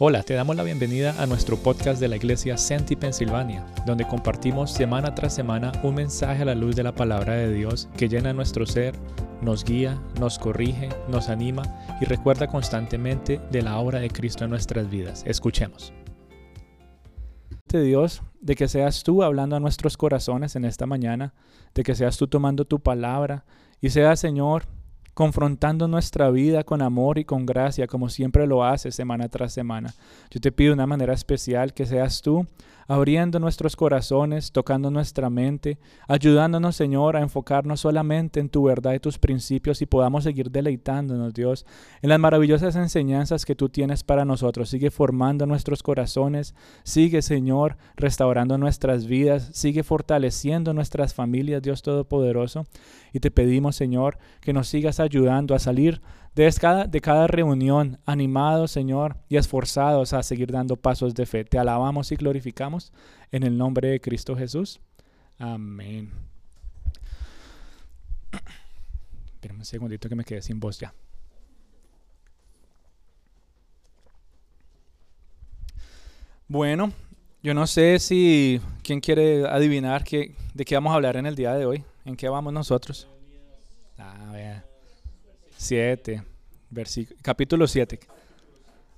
Hola, te damos la bienvenida a nuestro podcast de la iglesia Senti Pensilvania, donde compartimos semana tras semana un mensaje a la luz de la palabra de Dios que llena nuestro ser, nos guía, nos corrige, nos anima y recuerda constantemente de la obra de Cristo en nuestras vidas. Escuchemos. Dios, de que seas tú hablando a nuestros corazones en esta mañana, de que seas tú tomando tu palabra y sea Señor confrontando nuestra vida con amor y con gracia, como siempre lo haces semana tras semana. Yo te pido de una manera especial que seas tú abriendo nuestros corazones, tocando nuestra mente, ayudándonos, Señor, a enfocarnos solamente en tu verdad y tus principios y podamos seguir deleitándonos, Dios, en las maravillosas enseñanzas que tú tienes para nosotros. Sigue formando nuestros corazones, sigue, Señor, restaurando nuestras vidas, sigue fortaleciendo nuestras familias, Dios Todopoderoso. Y te pedimos, Señor, que nos sigas ayudando a salir de cada, de cada reunión, animados, Señor, y esforzados a seguir dando pasos de fe. Te alabamos y glorificamos en el nombre de Cristo Jesús. Amén. Espérame un segundito que me quedé sin voz ya. Bueno, yo no sé si quién quiere adivinar qué, de qué vamos a hablar en el día de hoy. ¿En qué vamos nosotros? A ver. 7, capítulo 7.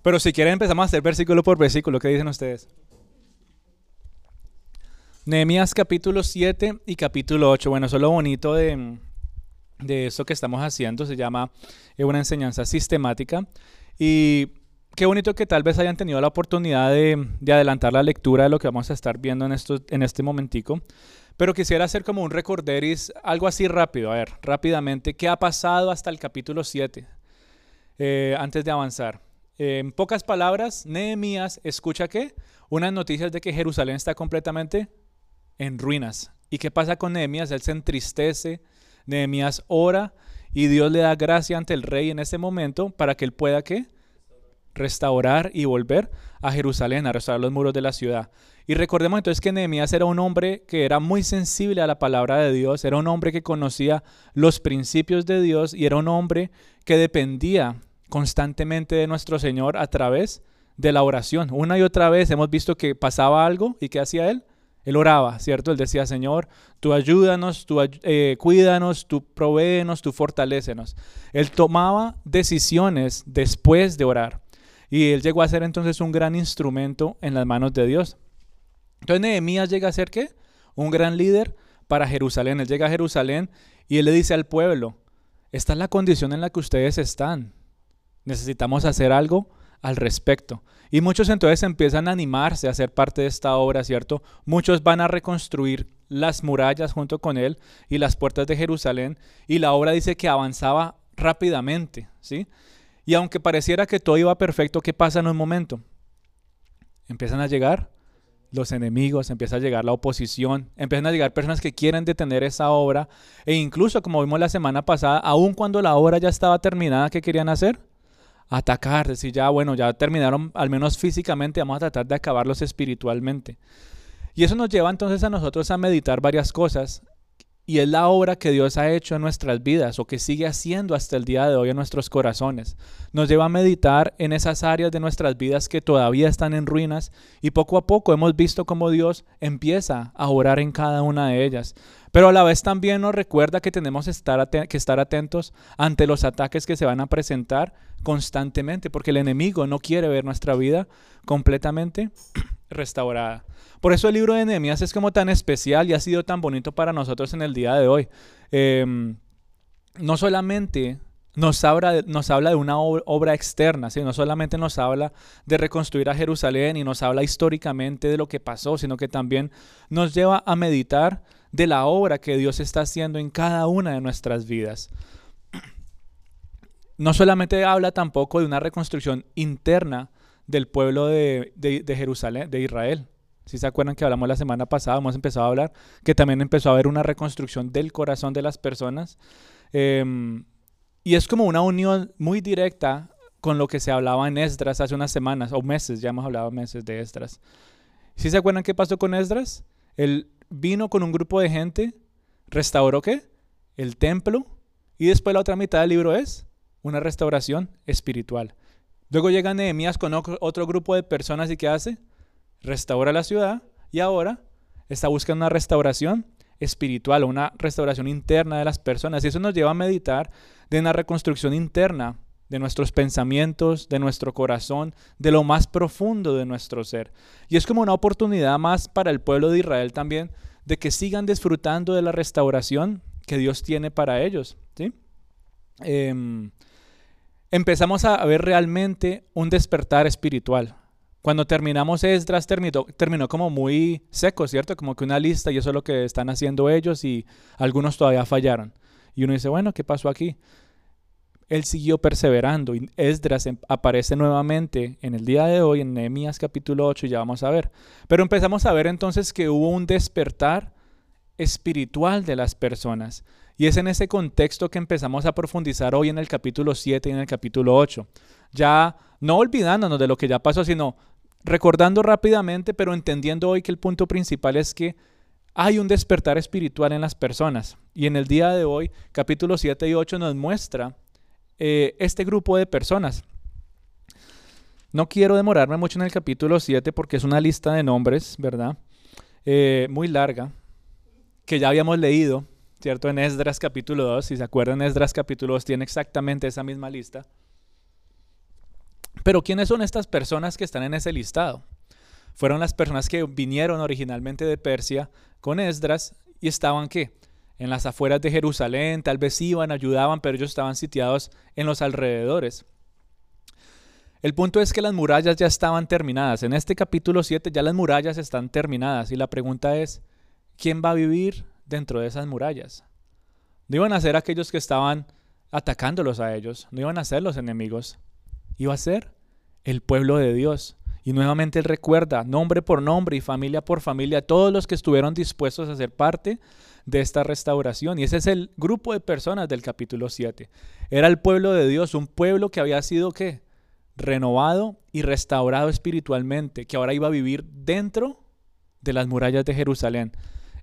Pero si quieren empezamos a hacer versículo por versículo, ¿qué dicen ustedes? Nehemías capítulo 7 y capítulo 8. Bueno, eso es lo bonito de, de eso que estamos haciendo. Se llama eh, una enseñanza sistemática. Y qué bonito que tal vez hayan tenido la oportunidad de, de, adelantar la lectura de lo que vamos a estar viendo en, esto, en este momentico. Pero quisiera hacer como un recorderis, algo así rápido, a ver, rápidamente, ¿qué ha pasado hasta el capítulo 7? Eh, antes de avanzar. en pocas palabras, Nehemías escucha que unas noticias de que Jerusalén está completamente en ruinas. ¿Y qué pasa con Nehemías? Él se entristece, Nehemías ora y Dios le da gracia ante el rey en ese momento para que él pueda ¿qué? restaurar y volver a Jerusalén, a restaurar los muros de la ciudad. Y recordemos entonces que Nehemías era un hombre que era muy sensible a la palabra de Dios, era un hombre que conocía los principios de Dios y era un hombre que dependía constantemente de nuestro Señor a través de la oración. Una y otra vez hemos visto que pasaba algo y ¿qué hacía él? Él oraba, ¿cierto? Él decía, Señor, tú ayúdanos, tú eh, cuídanos, tú provéenos, tú fortalécenos. Él tomaba decisiones después de orar. Y él llegó a ser entonces un gran instrumento en las manos de Dios. Entonces Nehemías llega a ser qué? Un gran líder para Jerusalén. Él llega a Jerusalén y él le dice al pueblo, esta es la condición en la que ustedes están. Necesitamos hacer algo al respecto. Y muchos entonces empiezan a animarse a ser parte de esta obra, ¿cierto? Muchos van a reconstruir las murallas junto con él y las puertas de Jerusalén y la obra dice que avanzaba rápidamente, ¿sí? Y aunque pareciera que todo iba perfecto, ¿qué pasa en un momento? Empiezan a llegar los enemigos, empieza a llegar la oposición, empiezan a llegar personas que quieren detener esa obra e incluso como vimos la semana pasada, aun cuando la obra ya estaba terminada, ¿qué querían hacer? Atacar, decir ya, bueno, ya terminaron al menos físicamente, vamos a tratar de acabarlos espiritualmente. Y eso nos lleva entonces a nosotros a meditar varias cosas y es la obra que Dios ha hecho en nuestras vidas o que sigue haciendo hasta el día de hoy en nuestros corazones. Nos lleva a meditar en esas áreas de nuestras vidas que todavía están en ruinas y poco a poco hemos visto cómo Dios empieza a orar en cada una de ellas. Pero a la vez también nos recuerda que tenemos que estar atentos ante los ataques que se van a presentar constantemente porque el enemigo no quiere ver nuestra vida completamente restaurada. Por eso el libro de Nehemías es como tan especial y ha sido tan bonito para nosotros en el día de hoy. Em, no solamente nos habla, de una obra externa, no solamente nos habla de reconstruir a Jerusalén y nos habla históricamente de lo que pasó, sino que también nos lleva a meditar de la obra que Dios está haciendo en cada una de nuestras vidas. No solamente habla tampoco de una reconstrucción interna del pueblo de, de Jerusalén, de Israel, si se acuerdan que hablamos la semana pasada, hemos empezado a hablar que también empezó a haber una reconstrucción del corazón de las personas. Em, y es como una unión muy directa con lo que se hablaba en Esdras hace unas semanas o meses, ya hemos hablado meses de Esdras. ¿Sí se acuerdan qué pasó con Esdras? Él vino con un grupo de gente, restauró qué? El templo y después la otra mitad del libro es una restauración espiritual. Luego llega Nehemías con otro grupo de personas y ¿qué hace? Restaura la ciudad y ahora está buscando una restauración espiritual, una restauración interna de las personas. Y eso nos lleva a meditar de una reconstrucción interna de nuestros pensamientos, de nuestro corazón, de lo más profundo de nuestro ser. Y es como una oportunidad más para el pueblo de Israel también de que sigan disfrutando de la restauración que Dios tiene para ellos. ¿sí? Em, empezamos a ver realmente un despertar espiritual. Cuando terminamos Esdras terminó, como muy seco, ¿cierto? Como que una lista y eso es lo que están haciendo ellos y algunos todavía fallaron. Y uno dice, bueno, ¿qué pasó aquí? Él siguió perseverando y Esdras em, aparece nuevamente en el día de hoy en Nehemías capítulo 8 y ya vamos a ver. Pero empezamos a ver entonces que hubo un despertar espiritual de las personas. Y es en ese contexto que empezamos a profundizar hoy en el capítulo 7 y en el capítulo 8. Ya no olvidándonos de lo que ya pasó, sino recordando rápidamente, pero entendiendo hoy que el punto principal es que hay un despertar espiritual en las personas. Y en el día de hoy, capítulo 7 y 8 nos muestra eh, este grupo de personas. No quiero demorarme mucho en el capítulo 7 porque es una lista de nombres, ¿verdad? Eh, muy larga, que ya habíamos leído, ¿cierto? En Esdras capítulo 2, si se acuerdan, Esdras capítulo 2 tiene exactamente esa misma lista. Pero ¿quiénes son estas personas que están en ese listado? Fueron las personas que vinieron originalmente de Persia con Esdras y estaban qué? En las afueras de Jerusalén, tal vez iban, ayudaban, pero ellos estaban sitiados en los alrededores. El punto es que las murallas ya estaban terminadas. En este capítulo 7 ya las murallas están terminadas y la pregunta es, ¿quién va a vivir dentro de esas murallas? No iban a ser aquellos que estaban atacándolos a ellos, no iban a ser los enemigos, iba a ser el pueblo de Dios. Y nuevamente él recuerda, nombre por nombre y familia por familia, todos los que estuvieron dispuestos a ser parte de esta restauración. Y ese es el grupo de personas del capítulo 7. Era el pueblo de Dios, un pueblo que había sido ¿qué? renovado y restaurado espiritualmente, que ahora iba a vivir dentro de las murallas de Jerusalén.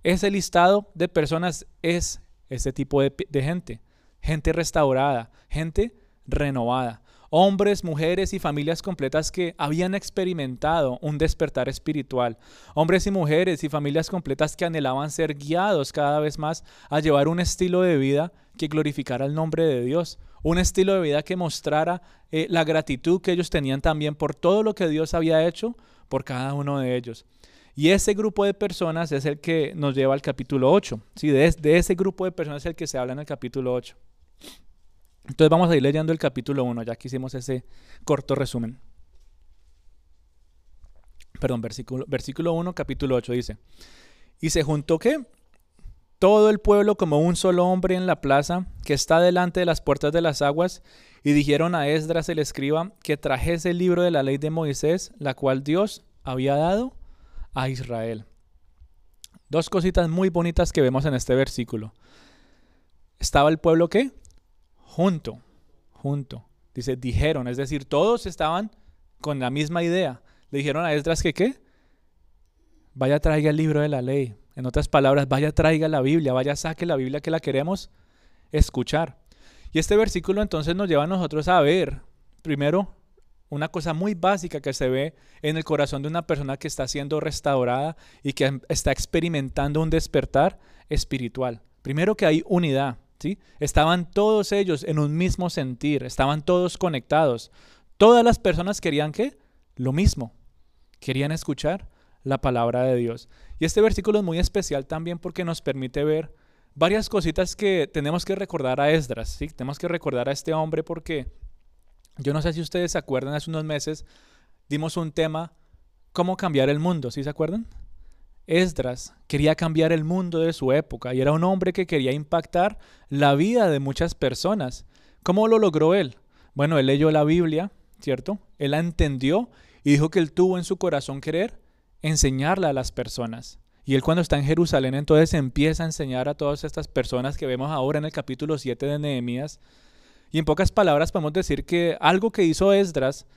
Ese listado de personas es ese tipo de, de gente, gente restaurada, gente renovada. Hombres, mujeres y familias completas que habían experimentado un despertar espiritual, hombres y mujeres y familias completas que anhelaban ser guiados cada vez más a llevar un estilo de vida que glorificara el nombre de Dios, un estilo de vida que mostrara eh, la gratitud que ellos tenían también por todo lo que Dios había hecho por cada uno de ellos. Y ese grupo de personas es el que nos lleva al capítulo 8. ¿sí? De, de ese grupo de personas es el que se habla en el capítulo 8. Entonces vamos a ir leyendo el capítulo 1, ya que hicimos ese corto resumen. Perdón, versículo, versículo 1, capítulo 8 dice, y se juntó qué? Todo el pueblo como un solo hombre en la plaza que está delante de las puertas de las aguas, y dijeron a Esdras el escriba que trajese el libro de la ley de Moisés, la cual Dios había dado a Israel. Dos cositas muy bonitas que vemos en este versículo. ¿Estaba el pueblo qué? junto, junto. Dice, dijeron, es decir, todos estaban con la misma idea. Le dijeron a Esdras que qué? Vaya traiga el libro de la ley. En otras palabras, vaya traiga la Biblia, vaya saque la Biblia que la queremos escuchar. Y este versículo entonces nos lleva a nosotros a ver, primero, una cosa muy básica que se ve en el corazón de una persona que está siendo restaurada y que está experimentando un despertar espiritual. Primero que hay unidad. Estaban todos ellos en un mismo sentir, estaban todos conectados. Todas las personas querían qué? Lo mismo. Querían escuchar la palabra de Dios. Y este versículo es muy especial también porque nos permite ver varias cositas que tenemos que recordar a Esdras, ¿sí? Tenemos que recordar a este hombre porque yo no sé si ustedes se acuerdan, hace unos meses dimos un tema, cómo cambiar el mundo, ¿sí se acuerdan? Esdras quería cambiar el mundo de su época y era un hombre que quería impactar la vida de muchas personas. ¿Cómo lo logró él? Bueno, él leyó la Biblia, ¿cierto? Él la entendió y dijo que él tuvo en su corazón querer enseñarla a las personas. Y él cuando está en Jerusalén entonces empieza a enseñar a todas estas personas que vemos ahora en el capítulo 7 de Nehemías. Y en pocas palabras podemos decir que algo que hizo Esdras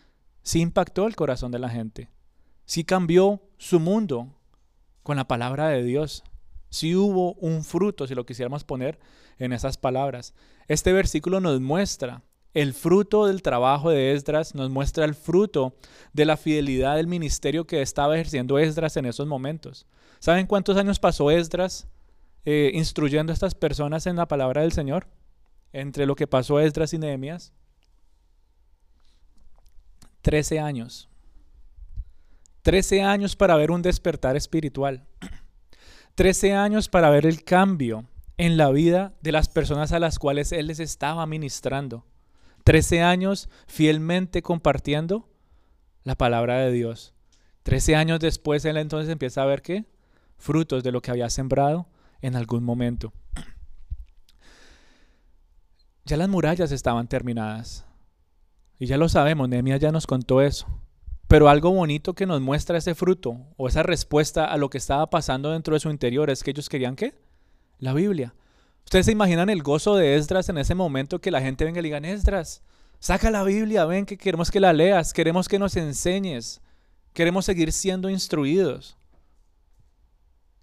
sí impactó el corazón de la gente. Sí cambió su mundo, con la palabra de Dios. Si hubo un fruto, si lo quisiéramos poner en esas palabras. Este versículo nos muestra el fruto del trabajo de Esdras, nos muestra el fruto de la fidelidad del ministerio que estaba ejerciendo Esdras en esos momentos. ¿Saben cuántos años pasó Esdras eh, instruyendo a estas personas en la palabra del Señor? Entre lo que pasó Esdras y Nehemías. Trece años. Trece años para ver un despertar espiritual. Trece años para ver el cambio en la vida de las personas a las cuales Él les estaba ministrando. Trece años fielmente compartiendo la palabra de Dios. Trece años después Él entonces empieza a ver qué? Frutos de lo que había sembrado en algún momento. Ya las murallas estaban terminadas. Y ya lo sabemos, Nehemías ya nos contó eso. Pero algo bonito que nos muestra ese fruto o esa respuesta a lo que estaba pasando dentro de su interior es que ellos querían qué? La Biblia. Ustedes se imaginan el gozo de Esdras en ese momento que la gente venga y le digan, Esdras, saca la Biblia, ven que queremos que la leas, queremos que nos enseñes, queremos seguir siendo instruidos.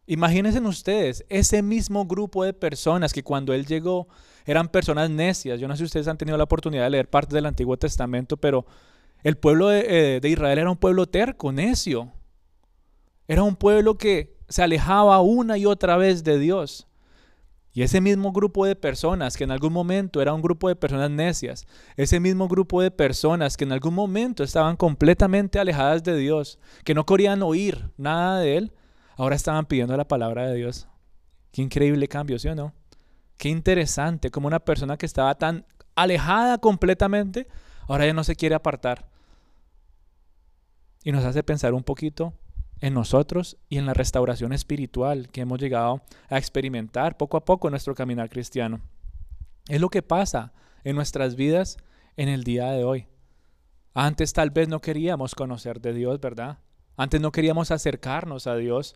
Imagínense ustedes, ese mismo grupo de personas que cuando él llegó eran personas necias. Yo no sé si ustedes han tenido la oportunidad de leer parte del Antiguo Testamento, pero el pueblo de, eh, de Israel era un pueblo terco, necio. Era un pueblo que se alejaba una y otra vez de Dios. Y ese mismo grupo de personas que en algún momento era un grupo de personas necias, ese mismo grupo de personas que en algún momento estaban completamente alejadas de Dios, que no querían oír nada de Él, ahora estaban pidiendo la palabra de Dios. Qué increíble cambio, ¿sí o no? Qué interesante, como una persona que estaba tan alejada completamente, ahora ya no se quiere apartar. Y nos hace pensar un poquito en nosotros y en la restauración espiritual que hemos llegado a experimentar poco a poco en nuestro caminar cristiano. Es lo que pasa en nuestras vidas en el día de hoy. Antes tal vez no queríamos conocer de Dios, ¿verdad? Antes no queríamos acercarnos a Dios.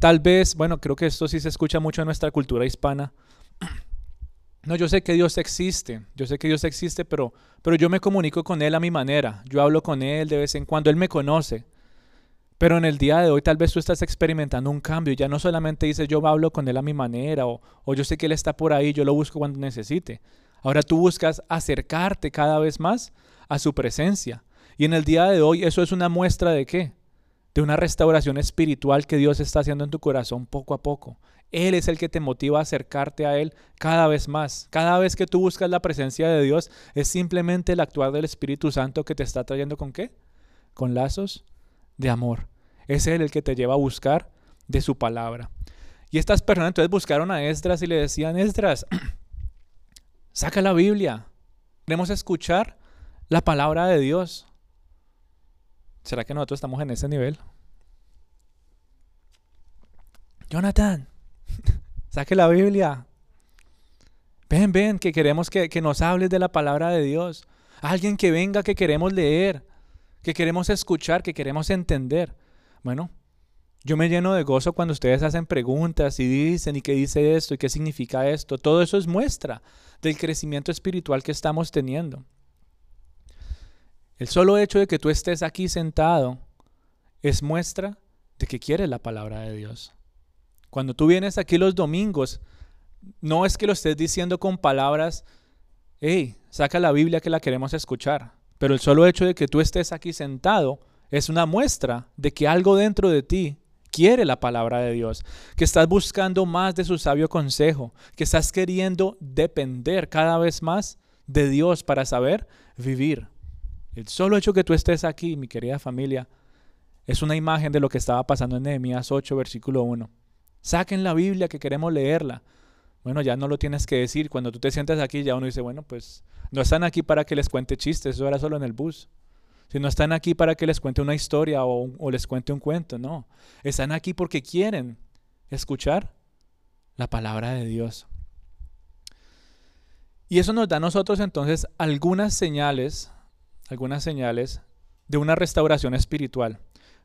Tal vez, bueno, creo que esto sí se escucha mucho en nuestra cultura hispana. No, yo sé que Dios existe, yo sé que Dios existe, pero, pero yo me comunico con Él a mi manera. Yo hablo con Él de vez en cuando, Él me conoce. Pero en el día de hoy tal vez tú estás experimentando un cambio. Ya no solamente dices yo hablo con él a mi manera o, o yo sé que él está por ahí, yo lo busco cuando necesite. Ahora tú buscas acercarte cada vez más a su presencia. Y en el día de hoy eso es una muestra de qué? De una restauración espiritual que Dios está haciendo en tu corazón poco a poco. Él es el que te motiva a acercarte a Él cada vez más. Cada vez que tú buscas la presencia de Dios es simplemente el actuar del Espíritu Santo que te está trayendo con qué? Con lazos de amor. Es Él el que te lleva a buscar de su palabra. Y estas personas entonces buscaron a Esdras y le decían, Esdras, saca la Biblia. Queremos escuchar la palabra de Dios. ¿Será que nosotros estamos en ese nivel? Jonathan, saque la Biblia. Ven, ven, que queremos que, que, nos hables de la palabra de Dios. Alguien que venga que queremos leer que queremos escuchar, que queremos entender. Bueno, yo me lleno de gozo cuando ustedes hacen preguntas y dicen, ¿y qué dice esto? ¿Y qué significa esto? Todo eso es muestra del crecimiento espiritual que estamos teniendo. El solo hecho de que tú estés aquí sentado es muestra de que quieres la palabra de Dios. Cuando tú vienes aquí los domingos, no es que lo estés diciendo con palabras, hey, saca la Biblia que la queremos escuchar. Pero el solo hecho de que tú estés aquí sentado es una muestra de que algo dentro de ti quiere la palabra de Dios, que estás buscando más de su sabio consejo, que estás queriendo depender cada vez más de Dios para saber vivir. El solo hecho que tú estés aquí, mi querida familia, es una imagen de lo que estaba pasando en Nehemías 8, versículo 1. Saquen la Biblia que queremos leerla. Bueno, ya no lo tienes que decir. Cuando tú te sientas aquí, ya uno dice, bueno, pues no están aquí para que les cuente chistes, eso era solo en el bus. Si no están aquí para que les cuente una historia o, les cuente un cuento, no. Están aquí porque quieren escuchar la palabra de Dios. Y eso nos da a nosotros entonces algunas señales, algunas señales de una restauración espiritual.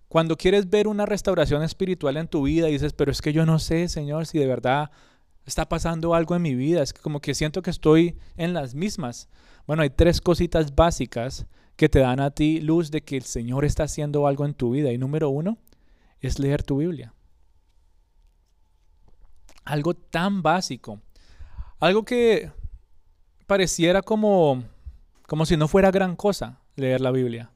Cuando quieres ver una restauración espiritual en tu vida dices, pero es que yo no sé, Señor, si de verdad está pasando algo en mi vida, es como que siento que estoy en las mismas. Bueno, hay tres cositas básicas que te dan a ti luz de que el Señor está haciendo algo en tu vida. Y número uno es leer tu Biblia. Algo tan básico. Algo que pareciera como como si no fuera gran cosa leer la Biblia.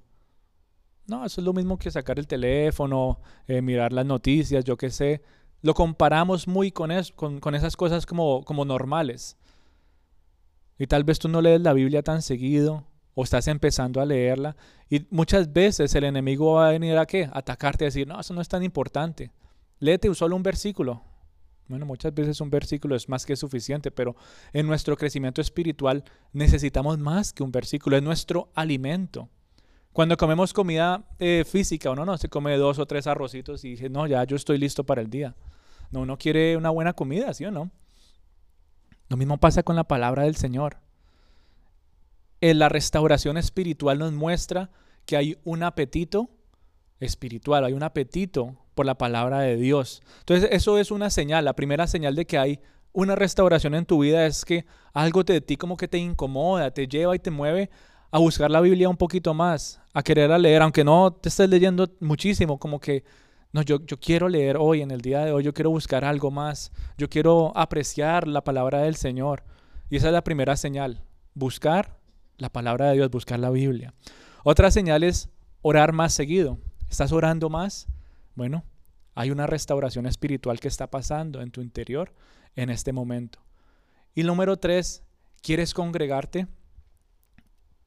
No, eso es lo mismo que sacar el teléfono, eh, mirar las noticias, yo qué sé. Lo comparamos muy con, eso, con, con, esas cosas como, como normales. Y tal vez tú no lees la Biblia tan seguido o estás empezando a leerla y muchas veces el enemigo va a venir a qué? A atacarte y decir, no, eso no es tan importante. Léete solo un versículo. Bueno, muchas veces un versículo es más que suficiente, pero en nuestro crecimiento espiritual necesitamos más que un versículo, es nuestro alimento. Cuando comemos comida eh, física, uno no se come dos o tres arrocitos y dice, no, ya yo estoy listo para el día. No, uno quiere una buena comida, ¿sí o no? Lo mismo pasa con la palabra del Señor. En la restauración espiritual nos muestra que hay un apetito espiritual, hay un apetito por la palabra de Dios. Entonces eso es una señal, la primera señal de que hay una restauración en tu vida es que algo de ti como que te incomoda, te lleva y te mueve a buscar la Biblia un poquito más, a querer leer, aunque no te estés leyendo muchísimo, como que, no, yo, yo quiero leer hoy, en el día de hoy, yo quiero buscar algo más, yo quiero apreciar la palabra del Señor. Y esa es la primera señal, buscar la palabra de Dios, buscar la Biblia. Otra señal es orar más seguido. ¿Estás orando más? Bueno, hay una restauración espiritual que está pasando en tu interior en este momento. Y número tres, ¿quieres congregarte?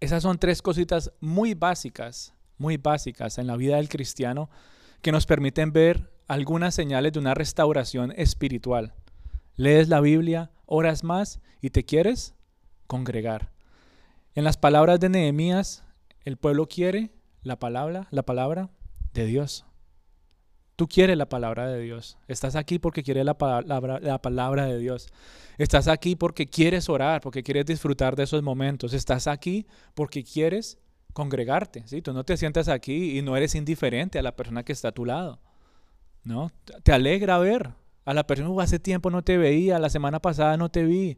Esas son tres cositas muy básicas, muy básicas en la vida del cristiano que nos permiten ver algunas señales de una restauración espiritual. Lees la Biblia, oras más y te quieres congregar. En las palabras de Nehemías, el pueblo quiere la palabra, la palabra de Dios. Tú quieres la palabra de Dios. Estás aquí porque quieres la palabra, la palabra de Dios. Estás aquí porque quieres orar, porque quieres disfrutar de esos momentos. Estás aquí porque quieres congregarte. ¿sí? Tú no te sientas aquí y no eres indiferente a la persona que está a tu lado. ¿no? Te alegra ver a la persona que hace tiempo no te veía, la semana pasada no te vi.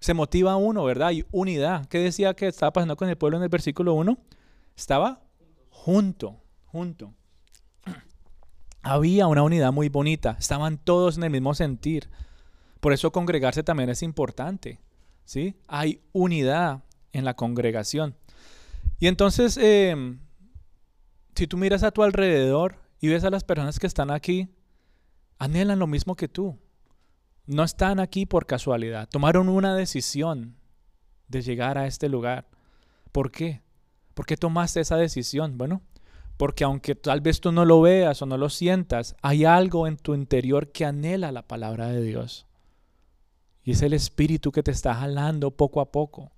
Se motiva uno, ¿verdad? Hay unidad. ¿Qué decía que estaba pasando con el pueblo en el versículo 1? Estaba junto, junto había una unidad muy bonita, estaban todos en el mismo sentir. Por eso congregarse también es importante, ¿sí? Hay unidad en la congregación. Y entonces, em, si tú miras a tu alrededor y ves a las personas que están aquí, anhelan lo mismo que tú. No están aquí por casualidad. Tomaron una decisión de llegar a este lugar. ¿Por qué? ¿Por qué tomaste esa decisión? Bueno, porque aunque tal vez tú no lo veas o no lo sientas, hay algo en tu interior que anhela la palabra de Dios. Y es el Espíritu que te está jalando poco a poco.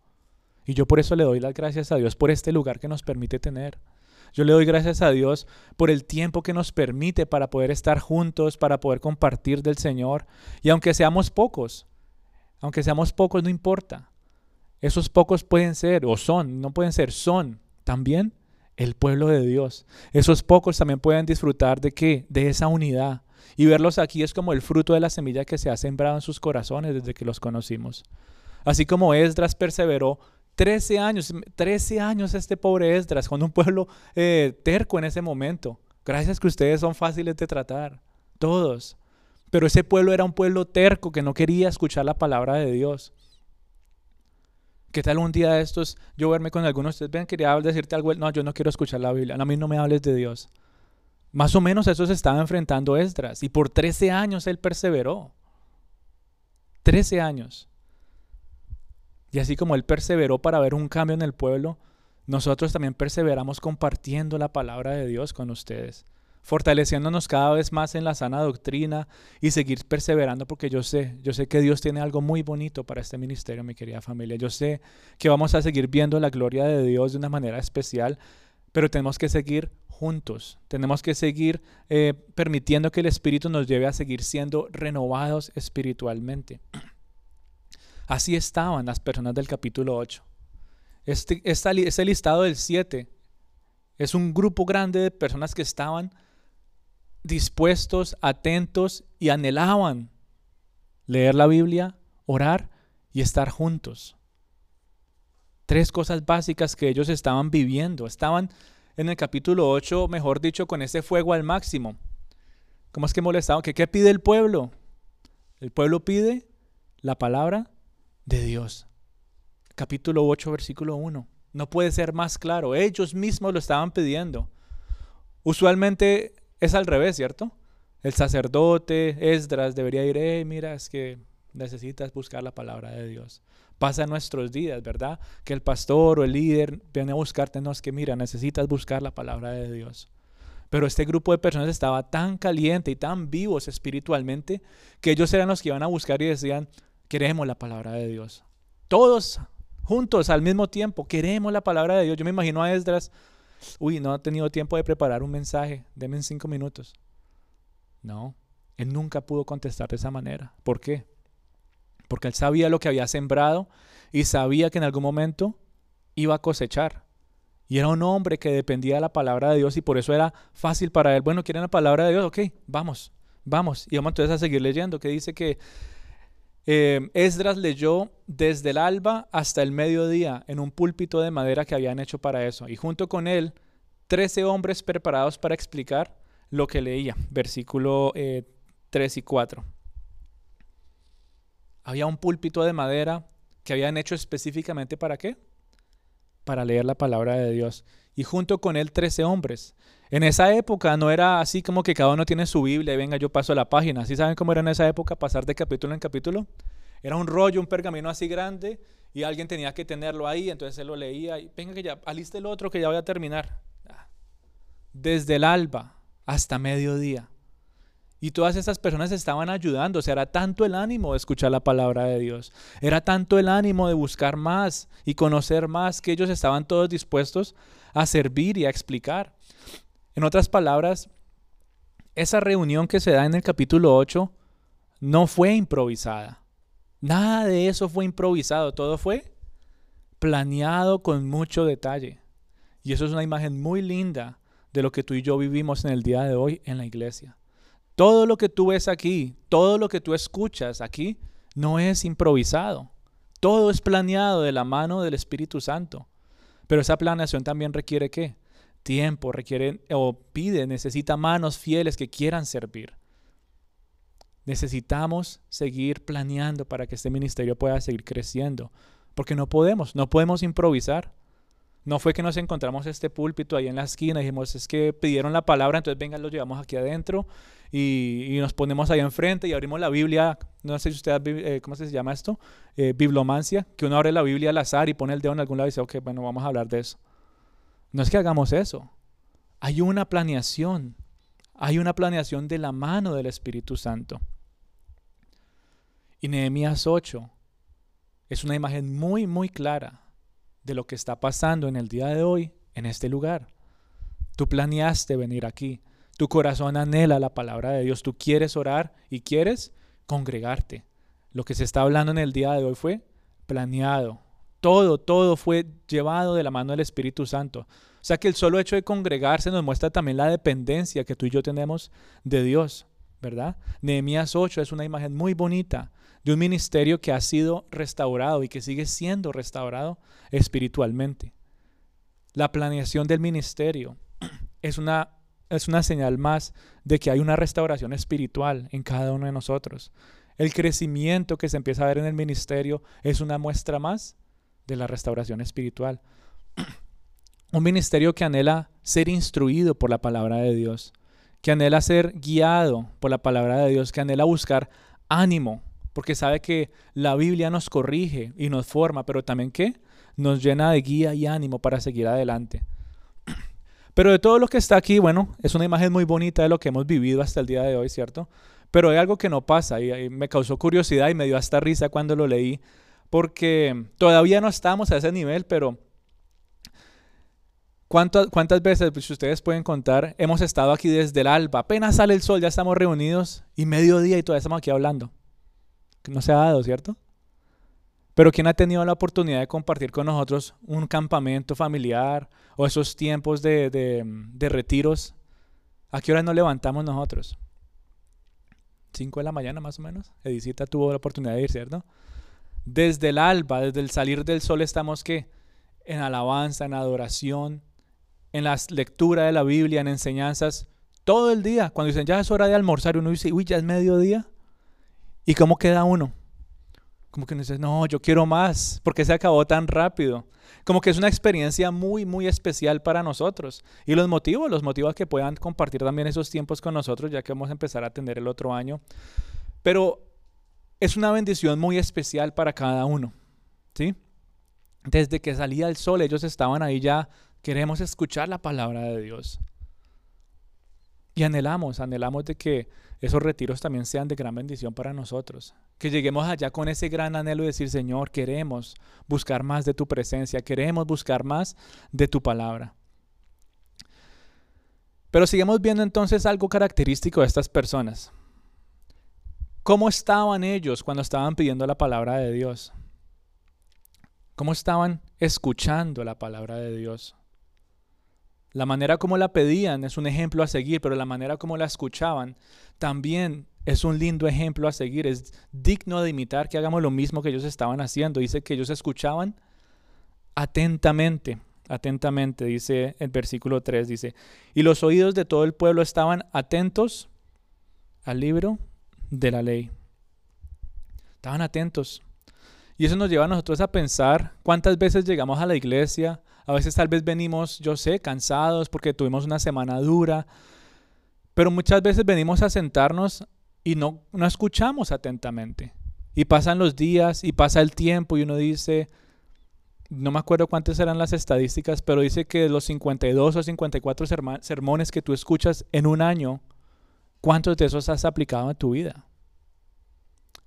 Y yo por eso le doy las gracias a Dios por este lugar que nos permite tener. Yo le doy gracias a Dios por el tiempo que nos permite para poder estar juntos, para poder compartir del Señor. Y aunque seamos pocos, aunque seamos pocos, no importa. Esos pocos pueden ser, o son, no pueden ser, son también el pueblo de Dios. Esos pocos también pueden disfrutar de qué? De esa unidad. Y verlos aquí es como el fruto de la semilla que se ha sembrado en sus corazones desde que los conocimos. Así como Esdras perseveró 13 años, 13 años este pobre Esdras, con un pueblo eh, terco en ese momento. Gracias que ustedes son fáciles de tratar, todos. Pero ese pueblo era un pueblo terco que no quería escuchar la palabra de Dios. ¿Qué tal un día de estos yo verme con algunos? Ustedes ven, quería decirte algo. No, yo no quiero escuchar la Biblia. a mí no me hables de Dios. Más o menos eso se estaba enfrentando Esdras. Y por 13 años él perseveró. 13 años. Y así como él perseveró para ver un cambio en el pueblo, nosotros también perseveramos compartiendo la palabra de Dios con ustedes fortaleciéndonos cada vez más en la sana doctrina y seguir perseverando porque yo sé, yo sé que Dios tiene algo muy bonito para este ministerio, mi querida familia. Yo sé que vamos a seguir viendo la gloria de Dios de una manera especial, pero tenemos que seguir juntos, tenemos que seguir eh, permitiendo que el Espíritu nos lleve a seguir siendo renovados espiritualmente. Así estaban las personas del capítulo 8. Este, este listado del 7 es un grupo grande de personas que estaban dispuestos, atentos y anhelaban leer la Biblia, orar y estar juntos. Tres cosas básicas que ellos estaban viviendo. Estaban en el capítulo 8, mejor dicho, con ese fuego al máximo. ¿Cómo es que molestaban? ¿Qué, ¿Qué pide el pueblo? El pueblo pide la palabra de Dios. Capítulo 8, versículo 1. No puede ser más claro. Ellos mismos lo estaban pidiendo. Usualmente es al revés, ¿cierto? El sacerdote, Esdras, debería ir, hey, mira, es que necesitas buscar la palabra de Dios. Pasa nuestros días, ¿verdad? Que el pastor o el líder viene a buscarte, no es que, mira, necesitas buscar la palabra de Dios. Pero este grupo de personas estaba tan caliente y tan vivos espiritualmente que ellos eran los que iban a buscar y decían, queremos la palabra de Dios. Todos juntos al mismo tiempo, queremos la palabra de Dios. Yo me imagino a Esdras, uy, no ha tenido tiempo de preparar un mensaje, denme en cinco minutos. No, él nunca pudo contestar de esa manera. ¿Por qué? Porque él sabía lo que había sembrado y sabía que en algún momento iba a cosechar. Y era un hombre que dependía de la palabra de Dios y por eso era fácil para él. Bueno, ¿quieren la palabra de Dios? Ok, vamos, vamos. Y vamos entonces a seguir leyendo, que dice que eh, Esdras leyó desde el alba hasta el mediodía en un púlpito de madera que habían hecho para eso. Y junto con él, trece hombres preparados para explicar lo que leía. Versículo 3 eh, y 4. Había un púlpito de madera que habían hecho específicamente para qué? Para leer la palabra de Dios. Y junto con él trece hombres. En esa época no era así como que cada uno tiene su Biblia y venga yo paso la página. ¿Sí saben cómo era en esa época pasar de capítulo en capítulo? Era un rollo, un pergamino así grande y alguien tenía que tenerlo ahí, entonces él lo leía y venga que ya, aliste el otro que ya voy a terminar. Ah. Desde el alba hasta mediodía. Y todas esas personas estaban ayudando. O sea, era tanto el ánimo de escuchar la palabra de Dios. Era tanto el ánimo de buscar más y conocer más que ellos estaban todos dispuestos a servir y a explicar. En otras palabras, esa reunión que se da en el capítulo 8 no fue improvisada. Nada de eso fue improvisado. Todo fue planeado con mucho detalle. Y eso es una imagen muy linda de lo que tú y yo vivimos en el día de hoy en la iglesia. Todo lo que tú ves aquí, todo lo que tú escuchas aquí, no es improvisado. Todo es planeado de la mano del Espíritu Santo. Pero esa planeación también requiere qué? Tiempo, requiere o pide, necesita manos fieles que quieran servir. Necesitamos seguir planeando para que este ministerio pueda seguir creciendo, porque no podemos, no podemos improvisar. No fue que nos encontramos este púlpito ahí en la esquina y dijimos, es que pidieron la palabra, entonces venga, lo llevamos aquí adentro y, nos ponemos ahí enfrente y abrimos la Biblia. No sé si usted, eh, ¿cómo se llama esto? Eh, biblomancia, que uno abre la Biblia al azar y pone el dedo en algún lado y dice, ok, bueno, vamos a hablar de eso. No es que hagamos eso. Hay una planeación. Hay una planeación de la mano del Espíritu Santo. Y Nehemías 8 es una imagen muy, muy clara de lo que está pasando en el día de hoy en este lugar. Tú planeaste venir aquí. Tu corazón anhela la palabra de Dios. Tú quieres orar y quieres congregarte. Lo que se está hablando en el día de hoy fue planeado. Todo, todo fue llevado de la mano del Espíritu Santo. O sea que el solo hecho de congregarse nos muestra también la dependencia que tú y yo tenemos de Dios, ¿verdad? Nehemías 8 es una imagen muy bonita de un ministerio que ha sido restaurado y que sigue siendo restaurado espiritualmente. La planeación del ministerio es una, es una señal más de que hay una restauración espiritual en cada uno de nosotros. El crecimiento que se empieza a ver en el ministerio es una muestra más de la restauración espiritual. Un ministerio que anhela ser instruido por la palabra de Dios, que anhela ser guiado por la palabra de Dios, que anhela buscar ánimo porque sabe que la Biblia nos corrige y nos forma, pero también que nos llena de guía y ánimo para seguir adelante. Pero de todo lo que está aquí, bueno, es una imagen muy bonita de lo que hemos vivido hasta el día de hoy, ¿cierto? Pero hay algo que no pasa y, me causó curiosidad y me dio hasta risa cuando lo leí, porque todavía no estamos a ese nivel, pero ¿cuántas, cuántas veces, pues, si ustedes pueden contar, hemos estado aquí desde el alba, apenas sale el sol, ya estamos reunidos y mediodía y todavía estamos aquí hablando? No se ha dado, ¿cierto? Pero ¿quién ha tenido la oportunidad de compartir con nosotros un campamento familiar o esos tiempos de, de, retiros? ¿A qué hora nos levantamos nosotros? ¿Cinco de la mañana más o menos. Edicita tuvo la oportunidad de ir, ¿cierto? Desde el alba, desde el salir del sol estamos que en alabanza, en adoración, en la lectura de la Biblia, en enseñanzas, todo el día. Cuando dicen ya es hora de almorzar, uno dice, uy, ya es mediodía. ¿Y cómo queda uno? como que uno dice, no, yo quiero más, porque se acabó tan rápido. Como que es una experiencia muy, muy especial para nosotros. Y los motivos, los motivos que puedan compartir también esos tiempos con nosotros, ya que vamos a empezar a atender el otro año. Pero es una bendición muy especial para cada uno. ¿Sí? Desde que salía el sol, ellos estaban ahí ya, queremos escuchar la palabra de Dios. Y anhelamos, anhelamos de que esos retiros también sean de gran bendición para nosotros. Que lleguemos allá con ese gran anhelo de decir, Señor, queremos buscar más de tu presencia, queremos buscar más de tu palabra. Pero sigamos viendo entonces algo característico de estas personas. ¿Cómo estaban ellos cuando estaban pidiendo la palabra de Dios? ¿Cómo estaban escuchando la palabra de Dios? La manera como la pedían es un ejemplo a seguir, pero la manera como la escuchaban también es un lindo ejemplo a seguir. Es digno de imitar que hagamos lo mismo que ellos estaban haciendo. Dice que ellos escuchaban atentamente, atentamente, dice el versículo 3, dice, y los oídos de todo el pueblo estaban atentos al libro de la ley. Estaban atentos. Y eso nos lleva a nosotros a pensar cuántas veces llegamos a la iglesia, a veces tal vez venimos, yo sé, cansados porque tuvimos una semana dura, pero muchas veces venimos a sentarnos y no, no escuchamos atentamente. Y pasan los días y pasa el tiempo y uno dice, no me acuerdo cuántas eran las estadísticas, pero dice que los 52 o 54 sermones que tú escuchas en un año, ¿cuántos de esos has aplicado en tu vida?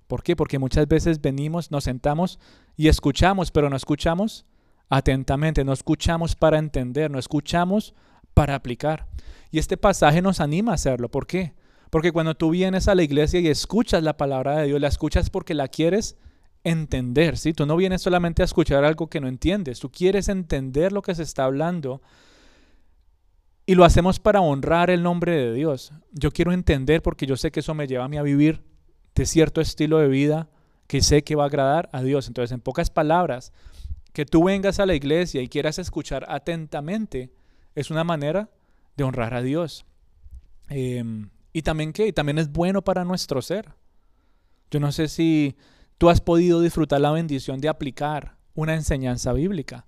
¿Por qué? Porque muchas veces venimos, nos sentamos y escuchamos, pero no escuchamos atentamente, no escuchamos para entender, no escuchamos para aplicar. Y este pasaje nos anima a hacerlo. ¿Por qué? Porque cuando tú vienes a la iglesia y escuchas la palabra de Dios, la escuchas porque la quieres entender, ¿sí? Tú no vienes solamente a escuchar algo que no entiendes, tú quieres entender lo que se está hablando. Y lo hacemos para honrar el nombre de Dios. Yo quiero entender porque yo sé que eso me lleva a mí a vivir de cierto estilo de vida que sé que va a agradar a Dios. Entonces, en pocas palabras, que tú vengas a la iglesia y quieras escuchar atentamente es una manera de honrar a Dios. Em, y también que también es bueno para nuestro ser. Yo no sé si tú has podido disfrutar la bendición de aplicar una enseñanza bíblica.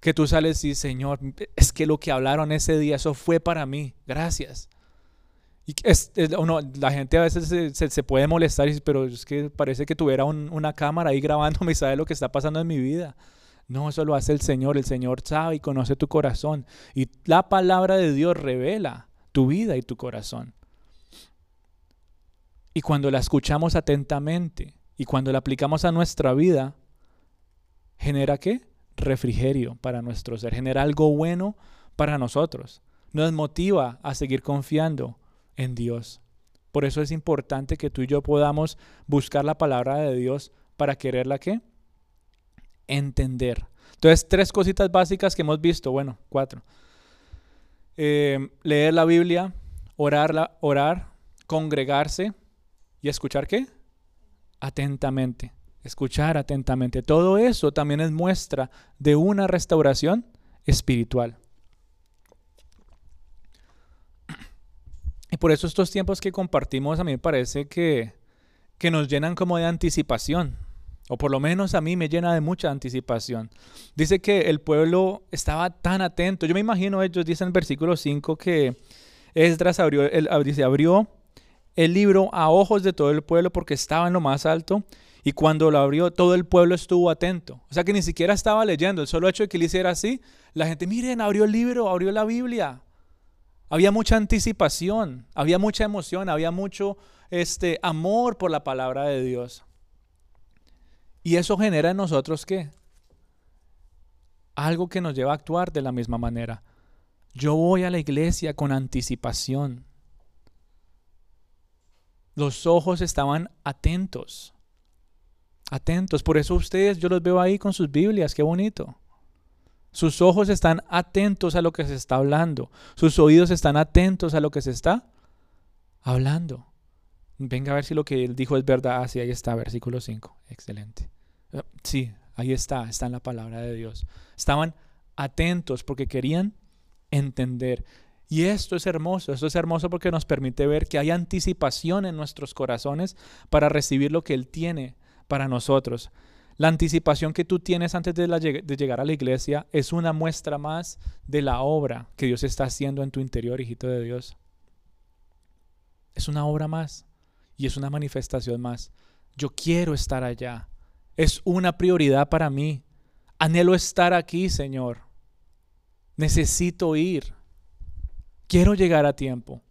Que tú sales y, Señor, es que lo que hablaron ese día, eso fue para mí. Gracias. Y es, la gente a veces se, puede molestar, pero es que parece que tuviera una cámara ahí grabándome y sabe lo que está pasando en mi vida. No, eso lo hace el Señor. El Señor sabe y conoce tu corazón. Y la palabra de Dios revela tu vida y tu corazón. Y cuando la escuchamos atentamente y cuando la aplicamos a nuestra vida, genera qué? Refrigerio para nuestro ser, genera algo bueno para nosotros. Nos motiva a seguir confiando en Dios. Por eso es importante que tú y yo podamos buscar la palabra de Dios para quererla qué? Entender. Entonces, tres cositas básicas que hemos visto, bueno, cuatro. Eh, leer la Biblia, orar, orar, congregarse y escuchar qué? Atentamente. Escuchar atentamente. Todo eso también es muestra de una restauración espiritual. Y por eso estos tiempos que compartimos a mí me parece que, que nos llenan como de anticipación o por lo menos a mí me llena de mucha anticipación. Dice que el pueblo estaba tan atento. Yo me imagino, ellos dicen en el versículo 5 que Esdras abrió el, abrió el libro a ojos de todo el pueblo porque estaba en lo más alto y cuando lo abrió todo el pueblo estuvo atento. O sea que ni siquiera estaba leyendo, el solo hecho de que él hiciera así, la gente, miren, abrió el libro, abrió la Biblia. Había mucha anticipación, había mucha emoción, había mucho este amor por la palabra de Dios. Y eso genera en nosotros qué? Algo que nos lleva a actuar de la misma manera. Yo voy a la iglesia con anticipación. Los ojos estaban atentos. Atentos. Por eso ustedes, yo los veo ahí con sus Biblias. Qué bonito. Sus ojos están atentos a lo que se está hablando. Sus oídos están atentos a lo que se está hablando. Venga a ver si lo que él dijo es verdad. Así ah, ahí está, versículo 5. Excelente. Sí, ahí está, está en la palabra de Dios. Estaban atentos porque querían entender. Y esto es hermoso, esto es hermoso porque nos permite ver que hay anticipación en nuestros corazones para recibir lo que Él tiene para nosotros. La anticipación que tú tienes antes de, de, llegar a la iglesia es una muestra más de la obra que Dios está haciendo en tu interior, hijito de Dios. Es una obra más y es una manifestación más. Yo quiero estar allá. Es una prioridad para mí. Anhelo estar aquí, Señor. Necesito ir. Quiero llegar a tiempo